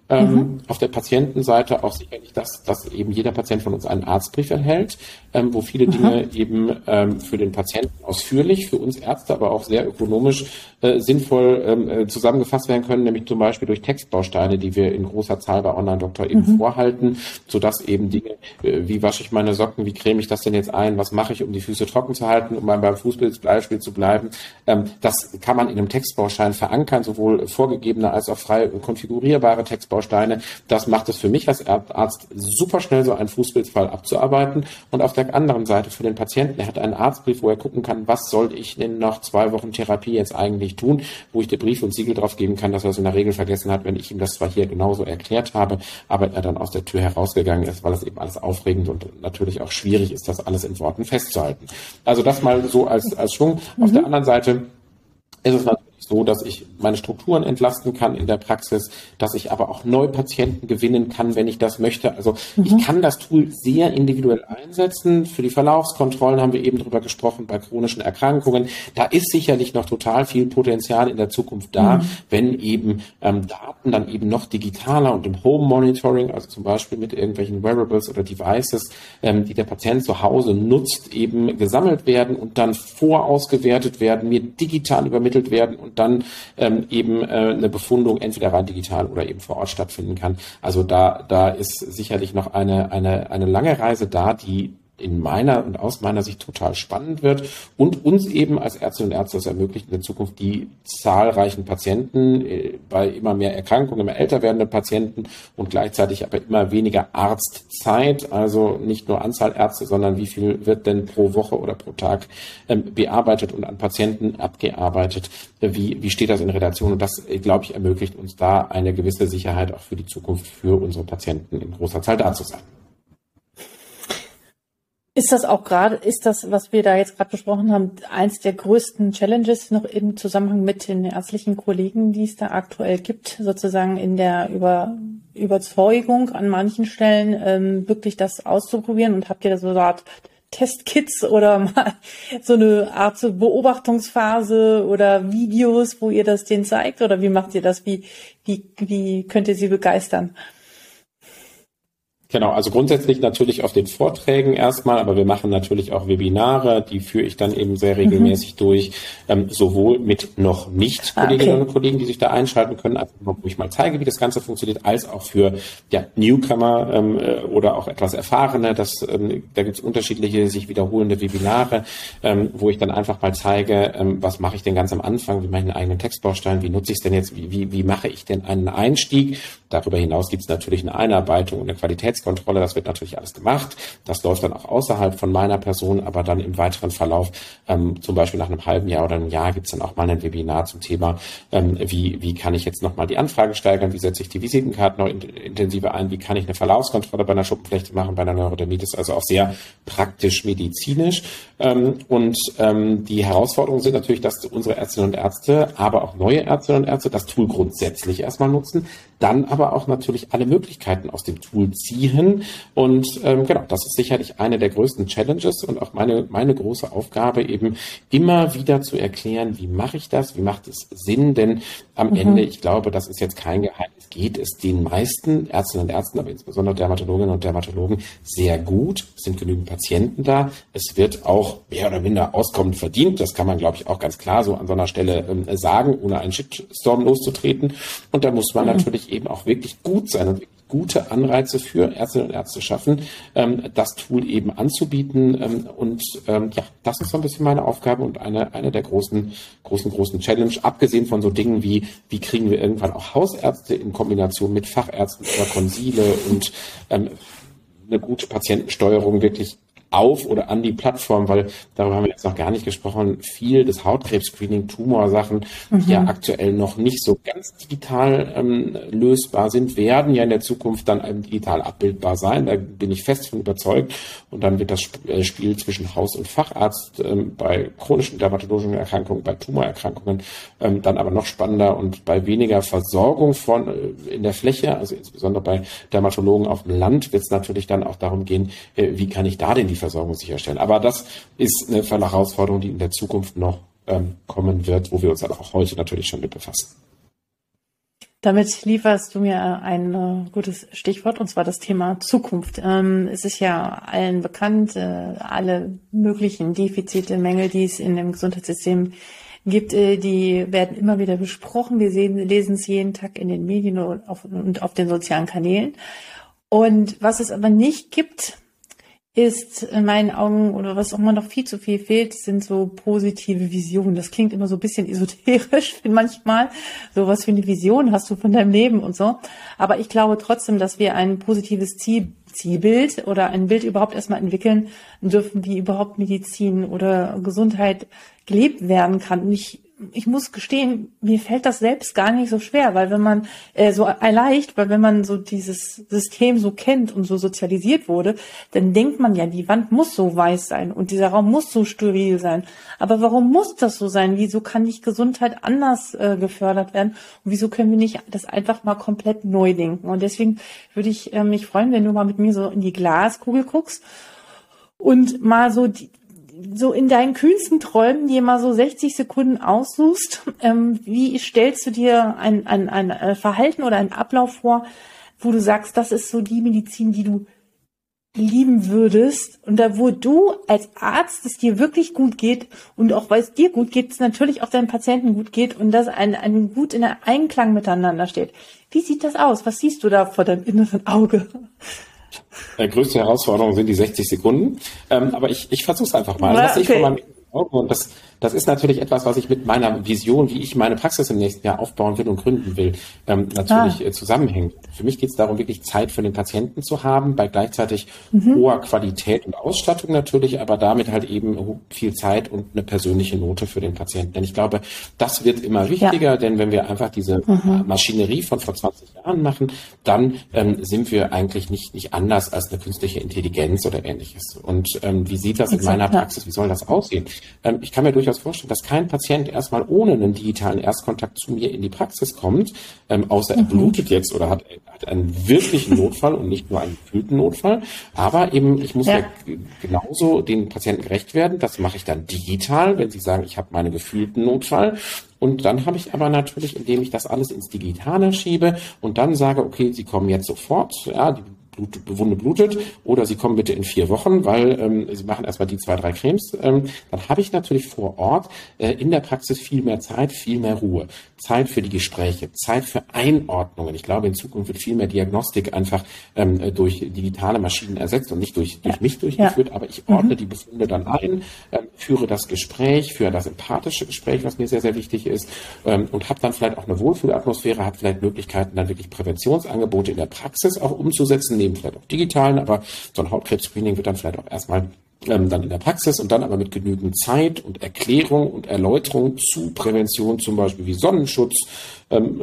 Ähm, mhm. Auf der Patientenseite auch sicherlich das, dass eben jeder Patient von uns einen Arztbrief erhält, ähm, wo viele. Dinge eben ähm, für den Patienten ausführlich, für uns Ärzte aber auch sehr ökonomisch äh, sinnvoll ähm, äh, zusammengefasst werden können, nämlich zum Beispiel durch Textbausteine, die wir in großer Zahl bei Online-Doktor eben mhm. vorhalten, sodass eben Dinge, äh, wie wasche ich meine Socken, wie creme ich das denn jetzt ein, was mache ich, um die Füße trocken zu halten, um beim Fußballbeispiel zu bleiben, ähm, das kann man in einem Textbaustein verankern, sowohl vorgegebene als auch frei konfigurierbare Textbausteine Bausteine. Das macht es für mich als Arzt super schnell, so einen Fußpilzfall abzuarbeiten. Und auf der anderen Seite für den Patienten, er hat einen Arztbrief, wo er gucken kann, was soll ich denn nach zwei Wochen Therapie jetzt eigentlich tun, wo ich dir Brief und Siegel drauf geben kann, dass er es in der Regel vergessen hat, wenn ich ihm das zwar hier genauso erklärt habe, aber er dann aus der Tür herausgegangen ist, weil es eben alles aufregend und natürlich auch schwierig ist, das alles in Worten festzuhalten. Also das mal so als, als Schwung. Mhm. Auf der anderen Seite ist es natürlich so, dass ich meine Strukturen entlasten kann in der Praxis, dass ich aber auch Neupatienten gewinnen kann, wenn ich das möchte. Also mhm. ich kann das Tool sehr individuell einsetzen. Für die Verlaufskontrollen haben wir eben drüber gesprochen, bei chronischen Erkrankungen. Da ist sicherlich noch total viel Potenzial in der Zukunft da, mhm. wenn eben ähm, Daten dann eben noch digitaler und im Home Monitoring, also zum Beispiel mit irgendwelchen Wearables oder Devices, ähm, die der Patient zu Hause nutzt, eben gesammelt werden und dann vorausgewertet werden, mir digital übermittelt werden und dann ähm, eben äh, eine Befundung entweder rein digital oder eben vor Ort stattfinden kann. Also da, da ist sicherlich noch eine, eine, eine lange Reise da, die in meiner und aus meiner Sicht total spannend wird und uns eben als Ärztinnen und Ärzte es ermöglicht, in der Zukunft die zahlreichen Patienten äh, bei immer mehr Erkrankungen, immer älter werdenden Patienten und gleichzeitig aber immer weniger Arztzeit, also nicht nur Anzahl Ärzte, sondern wie viel wird denn pro Woche oder pro Tag ähm, bearbeitet und an Patienten abgearbeitet, wie, wie steht das in Relation und das, äh, glaube ich, ermöglicht uns da eine gewisse Sicherheit auch für die Zukunft für unsere Patienten in großer Zahl da zu sein. Ist das auch gerade, ist das, was wir da jetzt gerade besprochen haben, eins der größten Challenges noch im Zusammenhang mit den ärztlichen Kollegen, die es da aktuell gibt, sozusagen in der Über, Überzeugung an manchen Stellen ähm, wirklich das auszuprobieren? Und habt ihr da so eine Art Testkits oder mal so eine Art Beobachtungsphase oder Videos, wo ihr das denen zeigt? Oder wie macht ihr das? Wie, wie, wie könnt ihr sie begeistern? Genau, also grundsätzlich natürlich auf den Vorträgen erstmal, aber wir machen natürlich auch Webinare, die führe ich dann eben sehr regelmäßig mhm. durch, ähm, sowohl mit noch nicht ah, Kolleginnen okay. und Kollegen, die sich da einschalten können, also wo ich mal zeige, wie das Ganze funktioniert, als auch für ja, Newcomer ähm, äh, oder auch etwas Erfahrene. Das, ähm, da gibt es unterschiedliche sich wiederholende Webinare, ähm, wo ich dann einfach mal zeige, ähm, was mache ich denn ganz am Anfang, wie mache ich einen eigenen Textbaustein, wie nutze ich es denn jetzt, wie, wie, wie mache ich denn einen Einstieg. Darüber hinaus gibt es natürlich eine Einarbeitung und eine Qualitäts Qualitätskontrolle, das wird natürlich alles gemacht. Das läuft dann auch außerhalb von meiner Person, aber dann im weiteren Verlauf, ähm, zum Beispiel nach einem halben Jahr oder einem Jahr, gibt es dann auch mal ein Webinar zum Thema, ähm, wie, wie kann ich jetzt nochmal die Anfrage steigern, wie setze ich die Visitenkarten noch in, intensiver ein, wie kann ich eine Verlaufskontrolle bei einer Schuppenflechte machen, bei einer Neurodermitis, also auch sehr praktisch medizinisch. Ähm, und ähm, die Herausforderungen sind natürlich, dass unsere Ärztinnen und Ärzte, aber auch neue Ärztinnen und Ärzte das Tool grundsätzlich erstmal nutzen, dann aber auch natürlich alle Möglichkeiten aus dem Tool ziehen. Und ähm, genau, das ist sicherlich eine der größten Challenges und auch meine, meine große Aufgabe, eben immer wieder zu erklären, wie mache ich das, wie macht es Sinn, denn am mhm. Ende, ich glaube, das ist jetzt kein Geheimnis, geht es den meisten Ärztinnen und Ärzten, aber insbesondere Dermatologinnen und Dermatologen sehr gut, es sind genügend Patienten da, es wird auch mehr oder minder auskommend verdient, das kann man, glaube ich, auch ganz klar so an so einer Stelle ähm, sagen, ohne einen Shitstorm loszutreten. Und da muss man mhm. natürlich eben auch wirklich gut sein und gute Anreize für Ärztinnen und Ärzte schaffen, ähm, das Tool eben anzubieten. Ähm, und ähm, ja, das ist so ein bisschen meine Aufgabe und eine, eine der großen, großen, großen Challenge, abgesehen von so Dingen wie, wie kriegen wir irgendwann auch Hausärzte in Kombination mit Fachärzten oder Konsile und eine gute Patientensteuerung wirklich auf oder an die Plattform, weil darüber haben wir jetzt noch gar nicht gesprochen, viel des Hautkrebs-Screening, Tumorsachen, mhm. die ja aktuell noch nicht so ganz digital ähm, lösbar sind, werden ja in der Zukunft dann digital abbildbar sein. Da bin ich fest von überzeugt. Und dann wird das äh, Spiel zwischen Haus- und Facharzt ähm, bei chronischen dermatologischen Erkrankungen, bei Tumorerkrankungen ähm, dann aber noch spannender und bei weniger Versorgung von äh, in der Fläche, also insbesondere bei Dermatologen auf dem Land, wird es natürlich dann auch darum gehen, äh, wie kann ich da denn die Versorgung sicherstellen. Aber das ist eine Herausforderung, die in der Zukunft noch ähm, kommen wird, wo wir uns auch heute natürlich schon mit befassen. Damit lieferst du mir ein äh, gutes Stichwort, und zwar das Thema Zukunft. Ähm, es ist ja allen bekannt, äh, alle möglichen Defizite, Mängel, die es in dem Gesundheitssystem gibt, äh, die werden immer wieder besprochen. Wir sehen, lesen es jeden Tag in den Medien und auf, und auf den sozialen Kanälen. Und was es aber nicht gibt, ist in meinen Augen oder was auch immer noch viel zu viel fehlt, sind so positive Visionen. Das klingt immer so ein bisschen esoterisch manchmal. So was für eine Vision hast du von deinem Leben und so. Aber ich glaube trotzdem, dass wir ein positives Ziel, Zielbild oder ein Bild überhaupt erstmal entwickeln dürfen, wie überhaupt Medizin oder Gesundheit gelebt werden kann. Und ich ich muss gestehen, mir fällt das selbst gar nicht so schwer, weil wenn man äh, so leicht, weil wenn man so dieses System so kennt und so sozialisiert wurde, dann denkt man ja, die Wand muss so weiß sein und dieser Raum muss so steril sein. Aber warum muss das so sein? Wieso kann nicht Gesundheit anders äh, gefördert werden? Und wieso können wir nicht das einfach mal komplett neu denken? Und deswegen würde ich äh, mich freuen, wenn du mal mit mir so in die Glaskugel guckst und mal so die, so in deinen kühnsten Träumen dir mal so 60 Sekunden aussuchst, ähm, wie stellst du dir ein, ein, ein äh, Verhalten oder einen Ablauf vor, wo du sagst, das ist so die Medizin, die du lieben würdest und da wo du als Arzt es dir wirklich gut geht und auch weil es dir gut geht, es natürlich auch deinen Patienten gut geht und das ein, ein gut in Einklang miteinander steht. Wie sieht das aus? Was siehst du da vor deinem inneren Auge? Äh, größte Herausforderung sind die 60 Sekunden. Ähm, aber ich, ich versuche es einfach mal. Also, was okay. ich von meinem und das, das ist natürlich etwas, was ich mit meiner Vision, wie ich meine Praxis im nächsten Jahr aufbauen will und gründen will, ähm, natürlich ah. äh, zusammenhängt. Für mich geht es darum, wirklich Zeit für den Patienten zu haben, bei gleichzeitig mhm. hoher Qualität und Ausstattung natürlich, aber damit halt eben viel Zeit und eine persönliche Note für den Patienten. Denn ich glaube, das wird immer wichtiger, ja. denn wenn wir einfach diese mhm. Maschinerie von vor 20 Jahren machen, dann ähm, sind wir eigentlich nicht, nicht anders als eine künstliche Intelligenz oder ähnliches. Und ähm, wie sieht das in meiner Praxis, wie soll das aussehen? Ähm, ich kann mir durchaus vorstellen, dass kein Patient erstmal ohne einen digitalen Erstkontakt zu mir in die Praxis kommt, ähm, außer er mhm. blutet jetzt oder hat, hat einen wirklichen Notfall und nicht nur einen gefühlten Notfall. Aber eben, ich muss ja. ja genauso den Patienten gerecht werden. Das mache ich dann digital, wenn sie sagen, ich habe meinen gefühlten Notfall. Und dann habe ich aber natürlich, indem ich das alles ins Digitale schiebe und dann sage, okay, Sie kommen jetzt sofort, ja, die Blut, Wunde blutet oder Sie kommen bitte in vier Wochen, weil ähm, Sie machen erstmal die zwei, drei Cremes, ähm, dann habe ich natürlich vor Ort äh, in der Praxis viel mehr Zeit, viel mehr Ruhe. Zeit für die Gespräche, Zeit für Einordnungen. Ich glaube, in Zukunft wird viel mehr Diagnostik einfach ähm, durch digitale Maschinen ersetzt und nicht durch, durch ja. mich durchgeführt, ja. aber ich ordne mhm. die Befunde dann ein, äh, führe das Gespräch, führe das empathische Gespräch, was mir sehr, sehr wichtig ist ähm, und habe dann vielleicht auch eine Wohlfühlatmosphäre, habe vielleicht Möglichkeiten, dann wirklich Präventionsangebote in der Praxis auch umzusetzen, neben vielleicht auch digitalen, aber so ein Hautkrebs-Screening wird dann vielleicht auch erstmal ähm, dann in der Praxis und dann aber mit genügend Zeit und Erklärung und Erläuterung zu Prävention, zum Beispiel wie Sonnenschutz, ähm,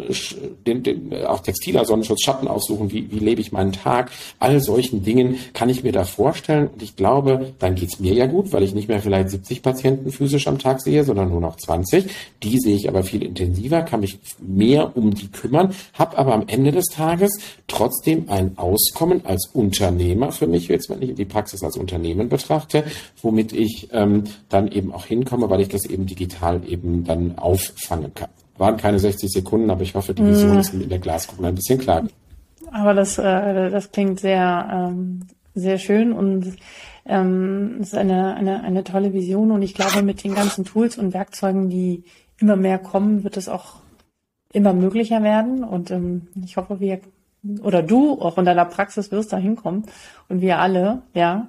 den, den, auch textiler Sonnenschutz, Schatten aussuchen, wie, wie lebe ich meinen Tag, all solchen Dingen kann ich mir da vorstellen und ich glaube, dann geht's mir ja gut, weil ich nicht mehr vielleicht 70 Patienten physisch am Tag sehe, sondern nur noch 20. Die sehe ich aber viel intensiver, kann mich mehr um die kümmern, habe aber am Ende des Tages trotzdem ein Auskommen als Unternehmer für mich, jetzt wenn ich die Praxis als Unternehmen betrachte, womit ich ähm, dann eben auch hinkomme, weil ich das eben digital eben dann auffangen kann. Waren keine 60 Sekunden, aber ich hoffe, die Vision mhm. ist in der Glaskugel ein bisschen klar. Aber das, äh, das klingt sehr, ähm, sehr schön und ähm, ist eine, eine, eine tolle Vision und ich glaube, mit den ganzen Tools und Werkzeugen, die immer mehr kommen, wird es auch immer möglicher werden und ähm, ich hoffe, wir oder du auch in deiner Praxis wirst da hinkommen und wir alle, ja.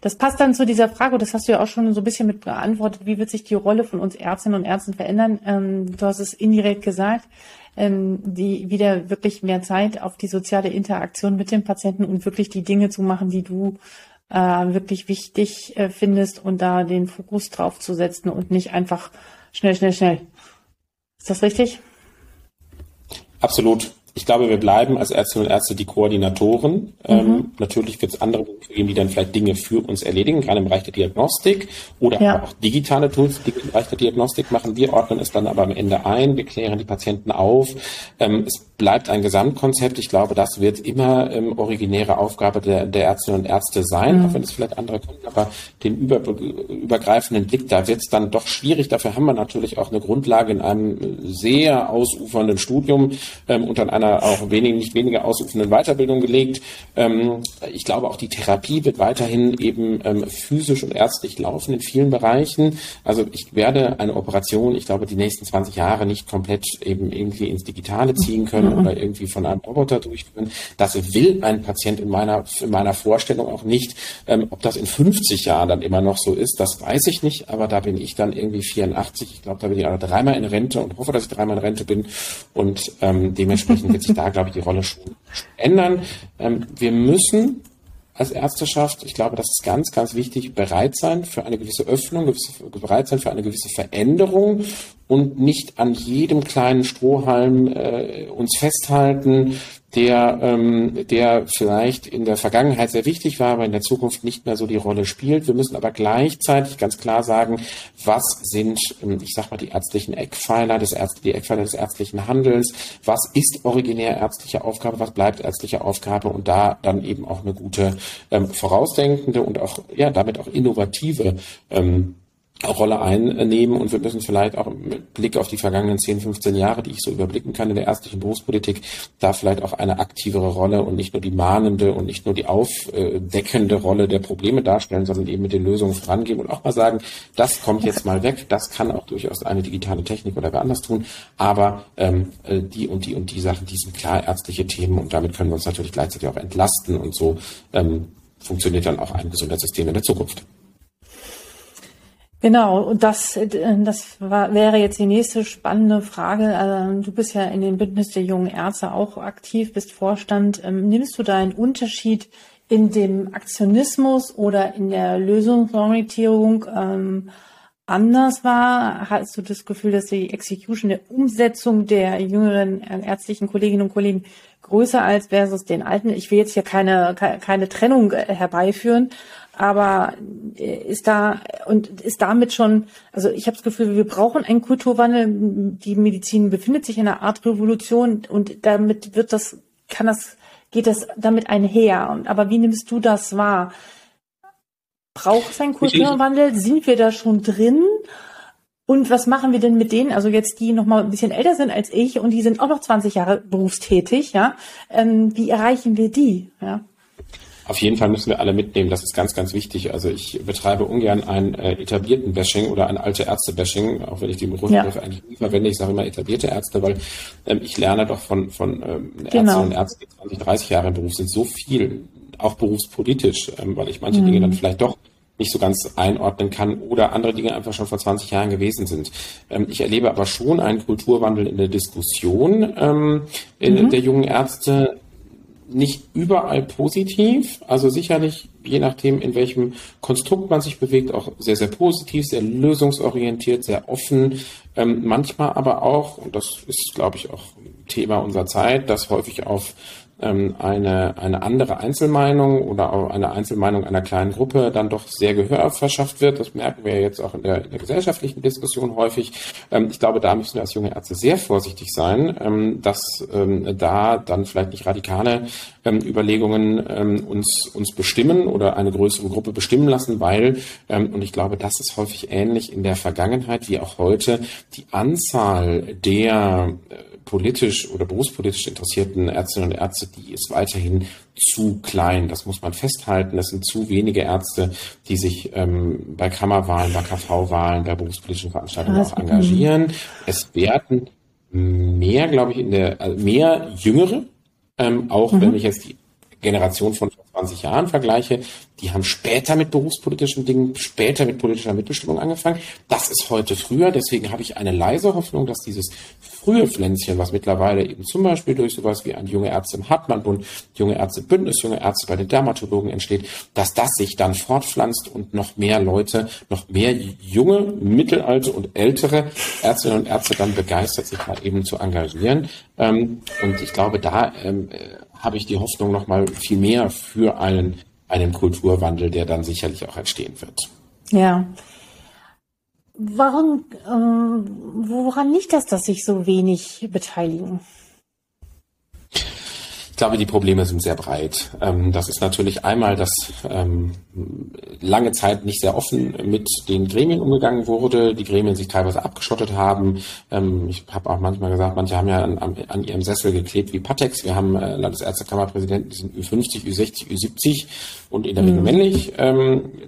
Das passt dann zu dieser Frage, das hast du ja auch schon so ein bisschen mit beantwortet, wie wird sich die Rolle von uns Ärztinnen und Ärzten verändern? Ähm, du hast es indirekt gesagt, ähm, die wieder wirklich mehr Zeit auf die soziale Interaktion mit dem Patienten und wirklich die Dinge zu machen, die du äh, wirklich wichtig äh, findest und da den Fokus drauf zu setzen und nicht einfach schnell, schnell, schnell. Ist das richtig? Absolut. Ich glaube, wir bleiben als Ärztinnen und Ärzte die Koordinatoren. Mhm. Ähm, natürlich wird es andere geben, die dann vielleicht Dinge für uns erledigen, gerade im Bereich der Diagnostik oder ja. auch digitale Tools, die im Bereich der Diagnostik machen. Wir ordnen es dann aber am Ende ein, wir klären die Patienten auf. Ähm, es bleibt ein Gesamtkonzept. Ich glaube, das wird immer ähm, originäre Aufgabe der, der Ärztinnen und Ärzte sein, mhm. auch wenn es vielleicht andere können, aber den über, übergreifenden Blick, da wird es dann doch schwierig. Dafür haben wir natürlich auch eine Grundlage in einem sehr ausufernden Studium ähm, und an einer einer auch wenig, nicht weniger ausufernden Weiterbildung gelegt. Ähm, ich glaube, auch die Therapie wird weiterhin eben ähm, physisch und ärztlich laufen in vielen Bereichen. Also ich werde eine Operation, ich glaube, die nächsten 20 Jahre nicht komplett eben irgendwie ins Digitale ziehen können mhm. oder irgendwie von einem Roboter durchführen. Das will ein Patient in meiner, in meiner Vorstellung auch nicht. Ähm, ob das in 50 Jahren dann immer noch so ist, das weiß ich nicht, aber da bin ich dann irgendwie 84. Ich glaube, da bin ich auch dreimal in Rente und hoffe, dass ich dreimal in Rente bin und ähm, dementsprechend wird sich da, glaube ich, die Rolle schon ändern. Ähm, wir müssen als Ärzteschaft, ich glaube, das ist ganz, ganz wichtig, bereit sein für eine gewisse Öffnung, gewisse, bereit sein für eine gewisse Veränderung und nicht an jedem kleinen Strohhalm äh, uns festhalten, der, ähm, der vielleicht in der Vergangenheit sehr wichtig war, aber in der Zukunft nicht mehr so die Rolle spielt. Wir müssen aber gleichzeitig ganz klar sagen, was sind, ähm, ich sag mal, die ärztlichen Eckpfeiler des Ärzt die Eckpfeiler des ärztlichen Handelns, was ist originär ärztliche Aufgabe, was bleibt ärztliche Aufgabe? Und da dann eben auch eine gute ähm, vorausdenkende und auch ja damit auch innovative ähm, Rolle einnehmen und wir müssen vielleicht auch mit Blick auf die vergangenen 10, 15 Jahre, die ich so überblicken kann in der ärztlichen Berufspolitik, da vielleicht auch eine aktivere Rolle und nicht nur die mahnende und nicht nur die aufdeckende Rolle der Probleme darstellen, sondern eben mit den Lösungen vorangehen und auch mal sagen, das kommt jetzt mal weg, das kann auch durchaus eine digitale Technik oder wer anders tun, aber ähm, äh, die und die und die Sachen, die sind klar ärztliche Themen und damit können wir uns natürlich gleichzeitig auch entlasten und so ähm, funktioniert dann auch ein Gesundheitssystem in der Zukunft. Genau, und das, äh, das war, wäre jetzt die nächste spannende Frage. Also, du bist ja in den Bündnis der jungen Ärzte auch aktiv, bist Vorstand. Ähm, nimmst du da einen Unterschied in dem Aktionismus oder in der Lösungsorientierung ähm, anders wahr? Hast du das Gefühl, dass die Execution, der Umsetzung der jüngeren ärztlichen Kolleginnen und Kollegen größer als versus den alten? Ich will jetzt hier keine, keine Trennung äh, herbeiführen, aber äh, ist da und ist damit schon, also ich habe das Gefühl, wir brauchen einen Kulturwandel. Die Medizin befindet sich in einer Art Revolution und damit wird das, kann das, geht das damit einher. Und, aber wie nimmst du das wahr? Braucht es einen Kulturwandel? Sind wir da schon drin? Und was machen wir denn mit denen, also jetzt die noch mal ein bisschen älter sind als ich und die sind auch noch 20 Jahre berufstätig, ja? Ähm, wie erreichen wir die? Ja? Auf jeden Fall müssen wir alle mitnehmen, das ist ganz, ganz wichtig. Also ich betreibe ungern ein äh, etablierten Bashing oder ein alte Ärzte-Bashing, auch wenn ich den Begriff ja. eigentlich nie verwende. Ich sage immer etablierte Ärzte, weil ähm, ich lerne doch von, von ähm, Ärzten genau. und Ärzten, die 20, 30 Jahre im Beruf sind, so viel, auch berufspolitisch, ähm, weil ich manche mhm. Dinge dann vielleicht doch nicht so ganz einordnen kann oder andere Dinge einfach schon vor 20 Jahren gewesen sind. Ähm, ich erlebe aber schon einen Kulturwandel in der Diskussion ähm, mhm. der jungen Ärzte nicht überall positiv, also sicherlich je nachdem, in welchem Konstrukt man sich bewegt, auch sehr, sehr positiv, sehr lösungsorientiert, sehr offen, ähm, manchmal aber auch, und das ist, glaube ich, auch Thema unserer Zeit, dass häufig auf eine, eine andere Einzelmeinung oder auch eine Einzelmeinung einer kleinen Gruppe dann doch sehr Gehör verschafft wird. Das merken wir jetzt auch in der, in der gesellschaftlichen Diskussion häufig. Ähm, ich glaube, da müssen wir als junge Ärzte sehr vorsichtig sein, ähm, dass da dann vielleicht nicht radikale Überlegungen uns, uns bestimmen oder eine größere Gruppe bestimmen lassen, weil, und ich glaube, das ist häufig ähnlich in der Vergangenheit wie auch heute, die Anzahl der politisch oder berufspolitisch interessierten Ärztinnen und Ärzte, die ist weiterhin zu klein. Das muss man festhalten. Es sind zu wenige Ärzte, die sich ähm, bei Kammerwahlen, bei KV-Wahlen, bei berufspolitischen Veranstaltungen auch engagieren. Es werden mehr, glaube ich, in der also mehr Jüngere, ähm, auch mhm. wenn ich jetzt die Generation von 20 Jahren vergleiche, die haben später mit berufspolitischen Dingen, später mit politischer Mitbestimmung angefangen. Das ist heute früher. Deswegen habe ich eine leise Hoffnung, dass dieses frühe Pflänzchen, was mittlerweile eben zum Beispiel durch sowas wie ein junge Ärzte im Hartmann-Bund, junge Ärzte Bündnis, junge Ärzte bei den Dermatologen entsteht, dass das sich dann fortpflanzt und noch mehr Leute, noch mehr junge, mittelalte und ältere Ärztinnen und Ärzte dann begeistert, sich mal eben zu engagieren. Ähm, und ich glaube, da ähm, habe ich die Hoffnung noch mal viel mehr für einen, einen Kulturwandel, der dann sicherlich auch entstehen wird. Ja. Warum, äh, woran liegt das, dass sich so wenig beteiligen? Ich glaube, die Probleme sind sehr breit. Ähm, das ist natürlich einmal, dass ähm, lange Zeit nicht sehr offen mit den Gremien umgegangen wurde, die Gremien sich teilweise abgeschottet haben. Ähm, ich habe auch manchmal gesagt, manche haben ja an, an ihrem Sessel geklebt wie Patex. Wir haben äh, Landesärztekammerpräsidenten, die sind Ü50, Ü60, Ü70 und in der Regel mhm. männlich.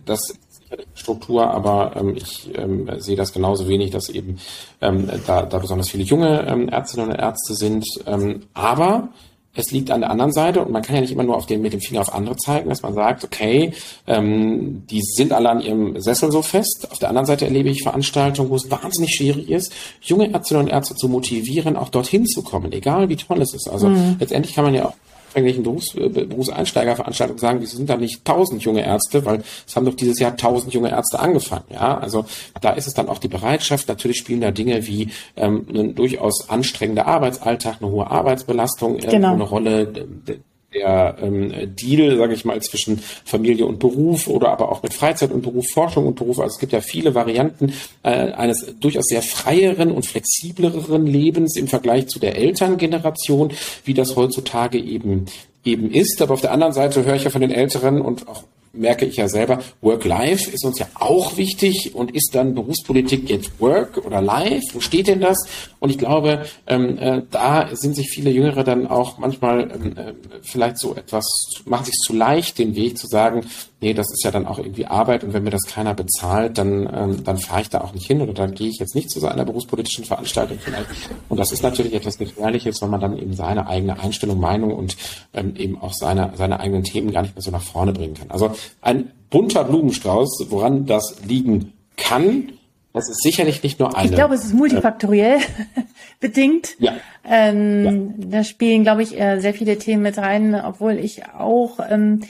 Das Struktur, aber ähm, ich ähm, sehe das genauso wenig, dass eben ähm, da, da besonders viele junge ähm, Ärztinnen und Ärzte sind. Ähm, aber es liegt an der anderen Seite und man kann ja nicht immer nur auf den, mit dem Finger auf andere zeigen, dass man sagt, okay, ähm, die sind alle an ihrem Sessel so fest. Auf der anderen Seite erlebe ich Veranstaltungen, wo es wahnsinnig schwierig ist, junge Ärztinnen und Ärzte zu motivieren, auch dorthin zu kommen, egal wie toll es ist. Also mhm. letztendlich kann man ja auch irgendwelchen Berufs, äh, Berufseinsteigerveranstaltungen sagen, es sind da nicht tausend junge Ärzte, weil es haben doch dieses Jahr tausend junge Ärzte angefangen. Ja, also da ist es dann auch die Bereitschaft. Natürlich spielen da Dinge wie ähm, ein durchaus anstrengender Arbeitsalltag, eine hohe Arbeitsbelastung äh, genau. eine Rolle der ähm, Deal, sage ich mal, zwischen Familie und Beruf oder aber auch mit Freizeit und Beruf, Forschung und Beruf. Also es gibt ja viele Varianten äh, eines durchaus sehr freieren und flexibleren Lebens im Vergleich zu der Elterngeneration, wie das heutzutage eben eben ist. Aber auf der anderen Seite höre ich ja von den Älteren und auch merke ich ja selber, Work-Life ist uns ja auch wichtig und ist dann Berufspolitik jetzt Work oder Life? Wo steht denn das? Und ich glaube, ähm, äh, da sind sich viele Jüngere dann auch manchmal ähm, äh, vielleicht so etwas, machen sich zu leicht, den Weg zu sagen, nee, das ist ja dann auch irgendwie Arbeit und wenn mir das keiner bezahlt, dann, ähm, dann fahre ich da auch nicht hin oder dann gehe ich jetzt nicht zu so einer berufspolitischen Veranstaltung vielleicht. Und das ist natürlich etwas Gefährliches, weil man dann eben seine eigene Einstellung, Meinung und ähm, eben auch seine, seine eigenen Themen gar nicht mehr so nach vorne bringen kann. Also ein bunter Blumenstrauß, woran das liegen kann, das ist sicherlich nicht nur eine. Ich glaube, es ist multifaktoriell äh, bedingt. Ja. Ähm, ja. Da spielen, glaube ich, äh, sehr viele Themen mit rein, obwohl ich auch ähm,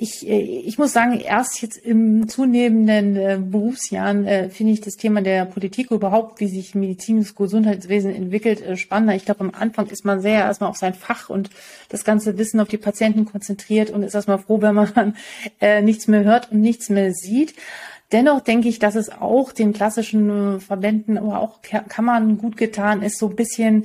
ich, äh, ich muss sagen, erst jetzt im zunehmenden äh, Berufsjahren äh, finde ich das Thema der Politik überhaupt, wie sich medizinisches Gesundheitswesen entwickelt, äh, spannender. Ich glaube, am Anfang ist man sehr erstmal auf sein Fach und das ganze Wissen auf die Patienten konzentriert und ist erstmal froh, wenn man äh, nichts mehr hört und nichts mehr sieht. Dennoch denke ich, dass es auch den klassischen äh, Verbänden, aber auch Kammern gut getan ist, so ein bisschen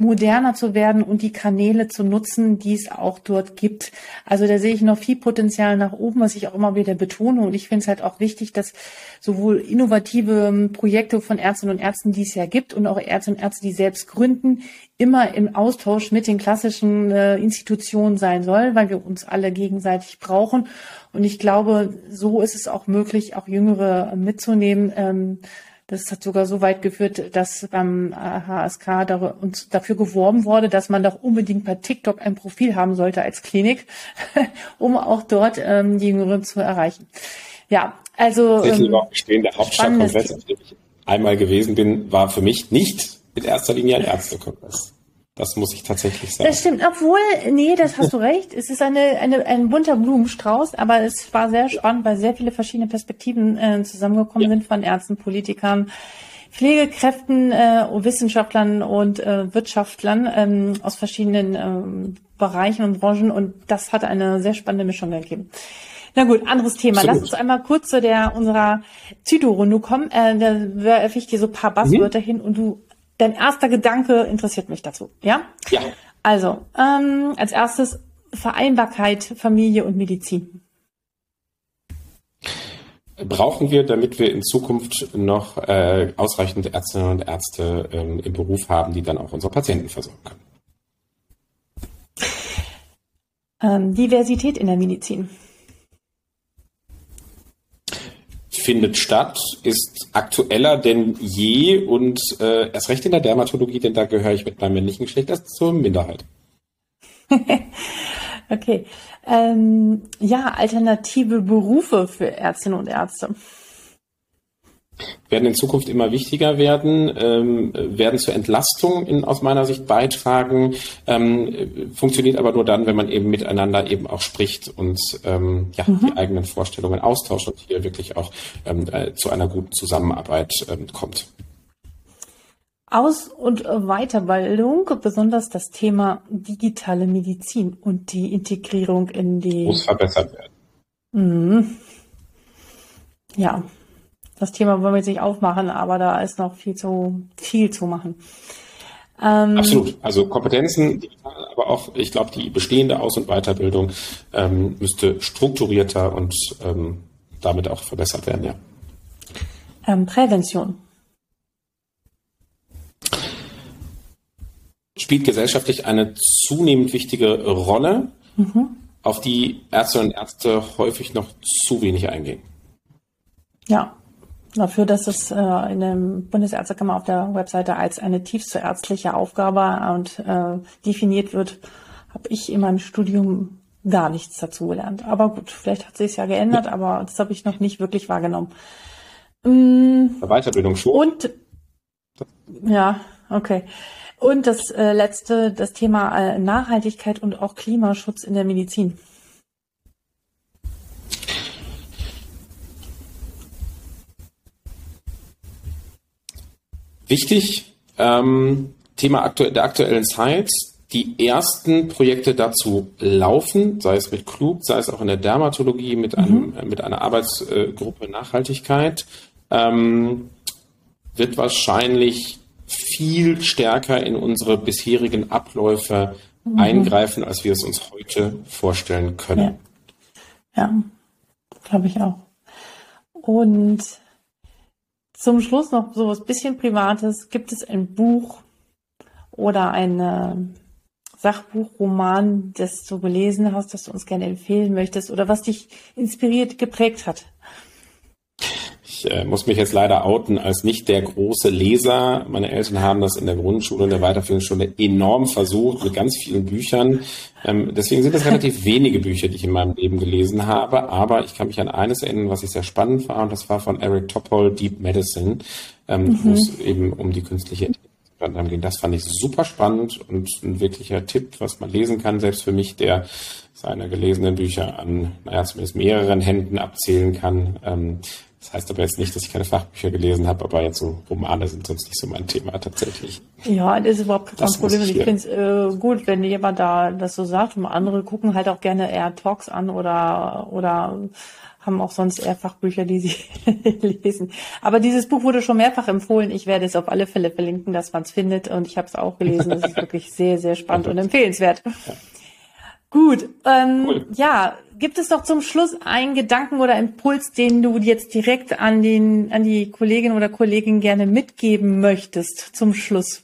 moderner zu werden und die Kanäle zu nutzen, die es auch dort gibt. Also da sehe ich noch viel Potenzial nach oben, was ich auch immer wieder betone. Und ich finde es halt auch wichtig, dass sowohl innovative ähm, Projekte von Ärztinnen und Ärzten, die es ja gibt, und auch Ärzte und Ärzte, die selbst gründen, immer im Austausch mit den klassischen äh, Institutionen sein soll, weil wir uns alle gegenseitig brauchen. Und ich glaube, so ist es auch möglich, auch Jüngere mitzunehmen. Ähm, das hat sogar so weit geführt, dass beim HSK uns dafür geworben wurde, dass man doch unbedingt bei TikTok ein Profil haben sollte als Klinik, um auch dort ähm, die Jüngeren zu erreichen. Ja, also. Ich ähm, auch gestehen, der Hauptstadtkongress, auf dem ich einmal gewesen bin, war für mich nicht in erster Linie ein Ärztekongress. Das muss ich tatsächlich sagen. Das stimmt, obwohl, nee, das hast du recht. Es ist eine, eine, ein bunter Blumenstrauß, aber es war sehr spannend, weil sehr viele verschiedene Perspektiven äh, zusammengekommen ja. sind von Ärzten, Politikern, Pflegekräften, äh, Wissenschaftlern und äh, Wirtschaftlern ähm, aus verschiedenen ähm, Bereichen und Branchen und das hat eine sehr spannende Mischung ergeben. Na gut, anderes Thema. Absolut. Lass uns einmal kurz zu der unserer Zyto-Runde kommen. Äh, da werfe ich dir so ein paar Buzzwörter mhm. hin und du dein erster Gedanke interessiert mich dazu, ja? Ja. Also, ähm, als erstes Vereinbarkeit Familie und Medizin. Brauchen wir, damit wir in Zukunft noch äh, ausreichend Ärztinnen und Ärzte ähm, im Beruf haben, die dann auch unsere Patienten versorgen können? Ähm, Diversität in der Medizin. Findet statt, ist aktueller denn je und äh, erst recht in der Dermatologie, denn da gehöre ich mit meinem männlichen Geschlecht erst zur Minderheit. okay. Ähm, ja, alternative Berufe für Ärztinnen und Ärzte werden in Zukunft immer wichtiger werden, ähm, werden zur Entlastung in, aus meiner Sicht beitragen, ähm, funktioniert aber nur dann, wenn man eben miteinander eben auch spricht und ähm, ja, mhm. die eigenen Vorstellungen austauscht und hier wirklich auch ähm, äh, zu einer guten Zusammenarbeit ähm, kommt. Aus- und Weiterbildung, besonders das Thema digitale Medizin und die Integrierung in die. Muss verbessert werden. Mhm. Ja, das Thema wollen wir jetzt nicht aufmachen, aber da ist noch viel zu viel zu machen. Ähm, Absolut. Also Kompetenzen, aber auch, ich glaube, die bestehende Aus- und Weiterbildung ähm, müsste strukturierter und ähm, damit auch verbessert werden, ja. Ähm, Prävention. Spielt gesellschaftlich eine zunehmend wichtige Rolle, mhm. auf die Ärzte und Ärzte häufig noch zu wenig eingehen. Ja, dafür, dass es äh, in der Bundesärztekammer auf der Webseite als eine tiefste ärztliche Aufgabe und äh, definiert wird, habe ich in meinem Studium gar nichts dazu gelernt. Aber gut, vielleicht hat sich ja geändert, aber das habe ich noch nicht wirklich wahrgenommen. Ähm, Weiterbildung schon. Und ja, okay. Und das äh, letzte, das Thema äh, Nachhaltigkeit und auch Klimaschutz in der Medizin. Wichtig, ähm, Thema aktu der aktuellen Zeit, die ersten Projekte dazu laufen, sei es mit Klug, sei es auch in der Dermatologie mit, einem, mhm. mit einer Arbeitsgruppe Nachhaltigkeit, ähm, wird wahrscheinlich viel stärker in unsere bisherigen Abläufe mhm. eingreifen, als wir es uns heute vorstellen können. Ja, ja glaube ich auch. Und zum Schluss noch so was bisschen Privates. Gibt es ein Buch oder ein äh, Sachbuch, Roman, das du gelesen hast, das du uns gerne empfehlen möchtest oder was dich inspiriert, geprägt hat? Ich äh, muss mich jetzt leider outen als nicht der große Leser. Meine Eltern haben das in der Grundschule und der weiterführenden Schule enorm versucht mit ganz vielen Büchern. Ähm, deswegen sind es relativ wenige Bücher, die ich in meinem Leben gelesen habe. Aber ich kann mich an eines erinnern, was ich sehr spannend war. Und das war von Eric Topol, Deep Medicine, ähm, mhm. wo es eben um die künstliche Intelligenz gehen. Das fand ich super spannend und ein wirklicher Tipp, was man lesen kann, selbst für mich, der seine gelesenen Bücher an, naja, zumindest mehreren Händen abzählen kann. Ähm, das heißt aber jetzt nicht, dass ich keine Fachbücher gelesen habe, aber jetzt so Romane sind sonst nicht so mein Thema tatsächlich. Ja, das ist überhaupt kein Problem. Ich, ich finde es äh, gut, wenn jemand da das so sagt. Und andere gucken halt auch gerne eher Talks an oder oder haben auch sonst eher Fachbücher, die sie lesen. Aber dieses Buch wurde schon mehrfach empfohlen. Ich werde es auf alle Fälle verlinken, dass man es findet. Und ich habe es auch gelesen. Es ist wirklich sehr, sehr spannend und empfehlenswert. Gut, ähm, cool. ja, gibt es noch zum Schluss einen Gedanken oder Impuls, den du jetzt direkt an den an die Kollegin oder Kollegin gerne mitgeben möchtest zum Schluss?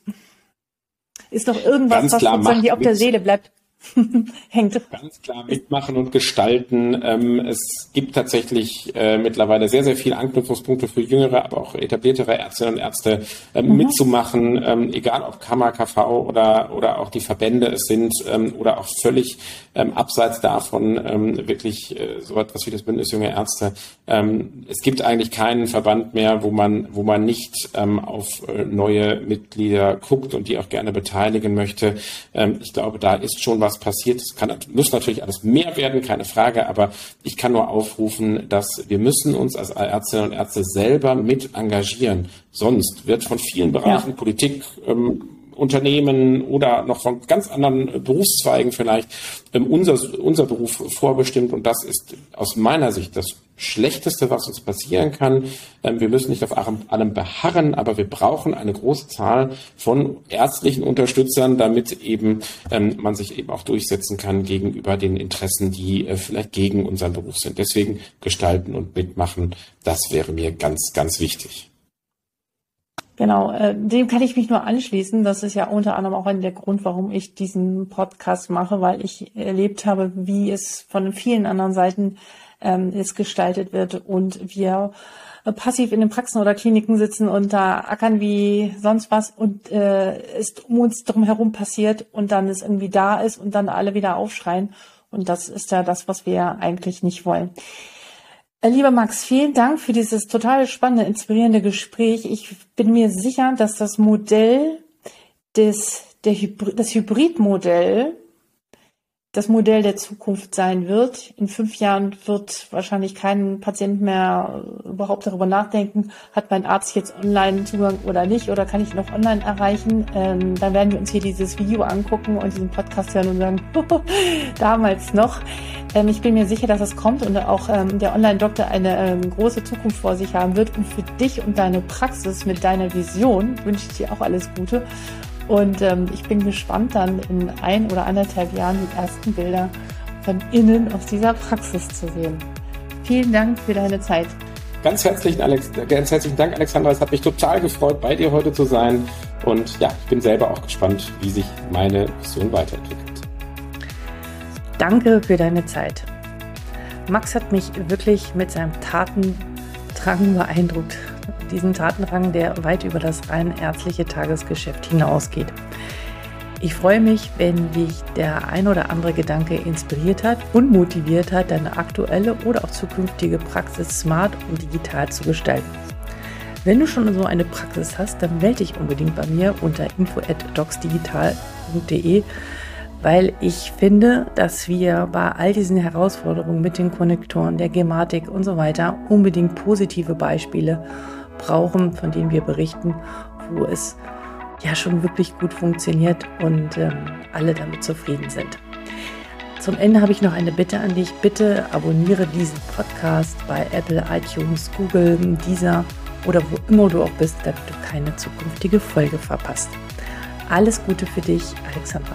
Ist noch irgendwas, Ganz was sozusagen dir auf der Seele bleibt? Hängt. Ganz klar mitmachen und gestalten. Ähm, es gibt tatsächlich äh, mittlerweile sehr, sehr viele Anknüpfungspunkte für jüngere, aber auch etabliertere Ärztinnen und Ärzte ähm, mhm. mitzumachen, ähm, egal ob Kammer, KV oder, oder auch die Verbände es sind oder auch völlig abseits davon wirklich äh, so etwas wie das Bündnis Junge Ärzte. es gibt eigentlich keinen Verband mehr, wo man, wo man nicht auf äh, neue Mitglieder guckt und die auch gerne beteiligen möchte. ich glaube, da ist schon was passiert. Es kann, muss natürlich alles mehr werden, keine Frage, aber ich kann nur aufrufen, dass wir müssen uns als Ärztinnen und Ärzte selber mit engagieren. Sonst wird von vielen Bereichen ja. Politik, ähm, Unternehmen oder noch von ganz anderen Berufszweigen vielleicht ähm, unser, unser Beruf vorbestimmt. Und das ist aus meiner Sicht das Schlechteste, was uns passieren kann. Ähm, wir müssen nicht auf allem beharren, aber wir brauchen eine große Zahl von ärztlichen Unterstützern, damit eben ähm, man sich eben auch durchsetzen kann gegenüber den Interessen, die äh, vielleicht gegen unseren Beruf sind. Deswegen gestalten und mitmachen, das wäre mir ganz, ganz wichtig. Genau, äh, dem kann ich mich nur anschließen. Das ist ja unter anderem auch ein der Grund, warum ich diesen Podcast mache, weil ich erlebt habe, wie es von vielen anderen Seiten ähm, es gestaltet wird und wir passiv in den Praxen oder Kliniken sitzen und da ackern wie sonst was und äh, es um uns drum herum passiert und dann es irgendwie da ist und dann alle wieder aufschreien. Und das ist ja das, was wir eigentlich nicht wollen. Äh, lieber Max, vielen Dank für dieses total spannende, inspirierende Gespräch. Ich bin mir sicher, dass das Modell des, der Hybrid, das Hybridmodell das Modell der Zukunft sein wird. In fünf Jahren wird wahrscheinlich kein Patient mehr überhaupt darüber nachdenken, hat mein Arzt jetzt Online-Zugang oder nicht oder kann ich noch online erreichen. Ähm, dann werden wir uns hier dieses Video angucken und diesen Podcast hören und sagen, damals noch. Ähm, ich bin mir sicher, dass es kommt und auch ähm, der Online-Doktor eine ähm, große Zukunft vor sich haben wird. Und für dich und deine Praxis mit deiner Vision wünsche ich dir auch alles Gute. Und ähm, ich bin gespannt, dann in ein oder anderthalb Jahren die ersten Bilder von innen aus dieser Praxis zu sehen. Vielen Dank für deine Zeit. Ganz herzlichen, Alex, ganz herzlichen Dank, Alexandra. Es hat mich total gefreut, bei dir heute zu sein. Und ja, ich bin selber auch gespannt, wie sich meine Vision weiterentwickelt. Danke für deine Zeit. Max hat mich wirklich mit seinem Tatendrang beeindruckt diesen Tatenrang, der weit über das rein ärztliche Tagesgeschäft hinausgeht. Ich freue mich, wenn dich der ein oder andere Gedanke inspiriert hat und motiviert hat, deine aktuelle oder auch zukünftige Praxis smart und digital zu gestalten. Wenn du schon so eine Praxis hast, dann melde dich unbedingt bei mir unter info@docsdigital.de, weil ich finde, dass wir bei all diesen Herausforderungen mit den Konnektoren, der Gematik und so weiter unbedingt positive Beispiele brauchen, von denen wir berichten, wo es ja schon wirklich gut funktioniert und ähm, alle damit zufrieden sind. Zum Ende habe ich noch eine Bitte an dich. Bitte abonniere diesen Podcast bei Apple, iTunes, Google, Deezer oder wo immer du auch bist, damit du keine zukünftige Folge verpasst. Alles Gute für dich, Alexandra.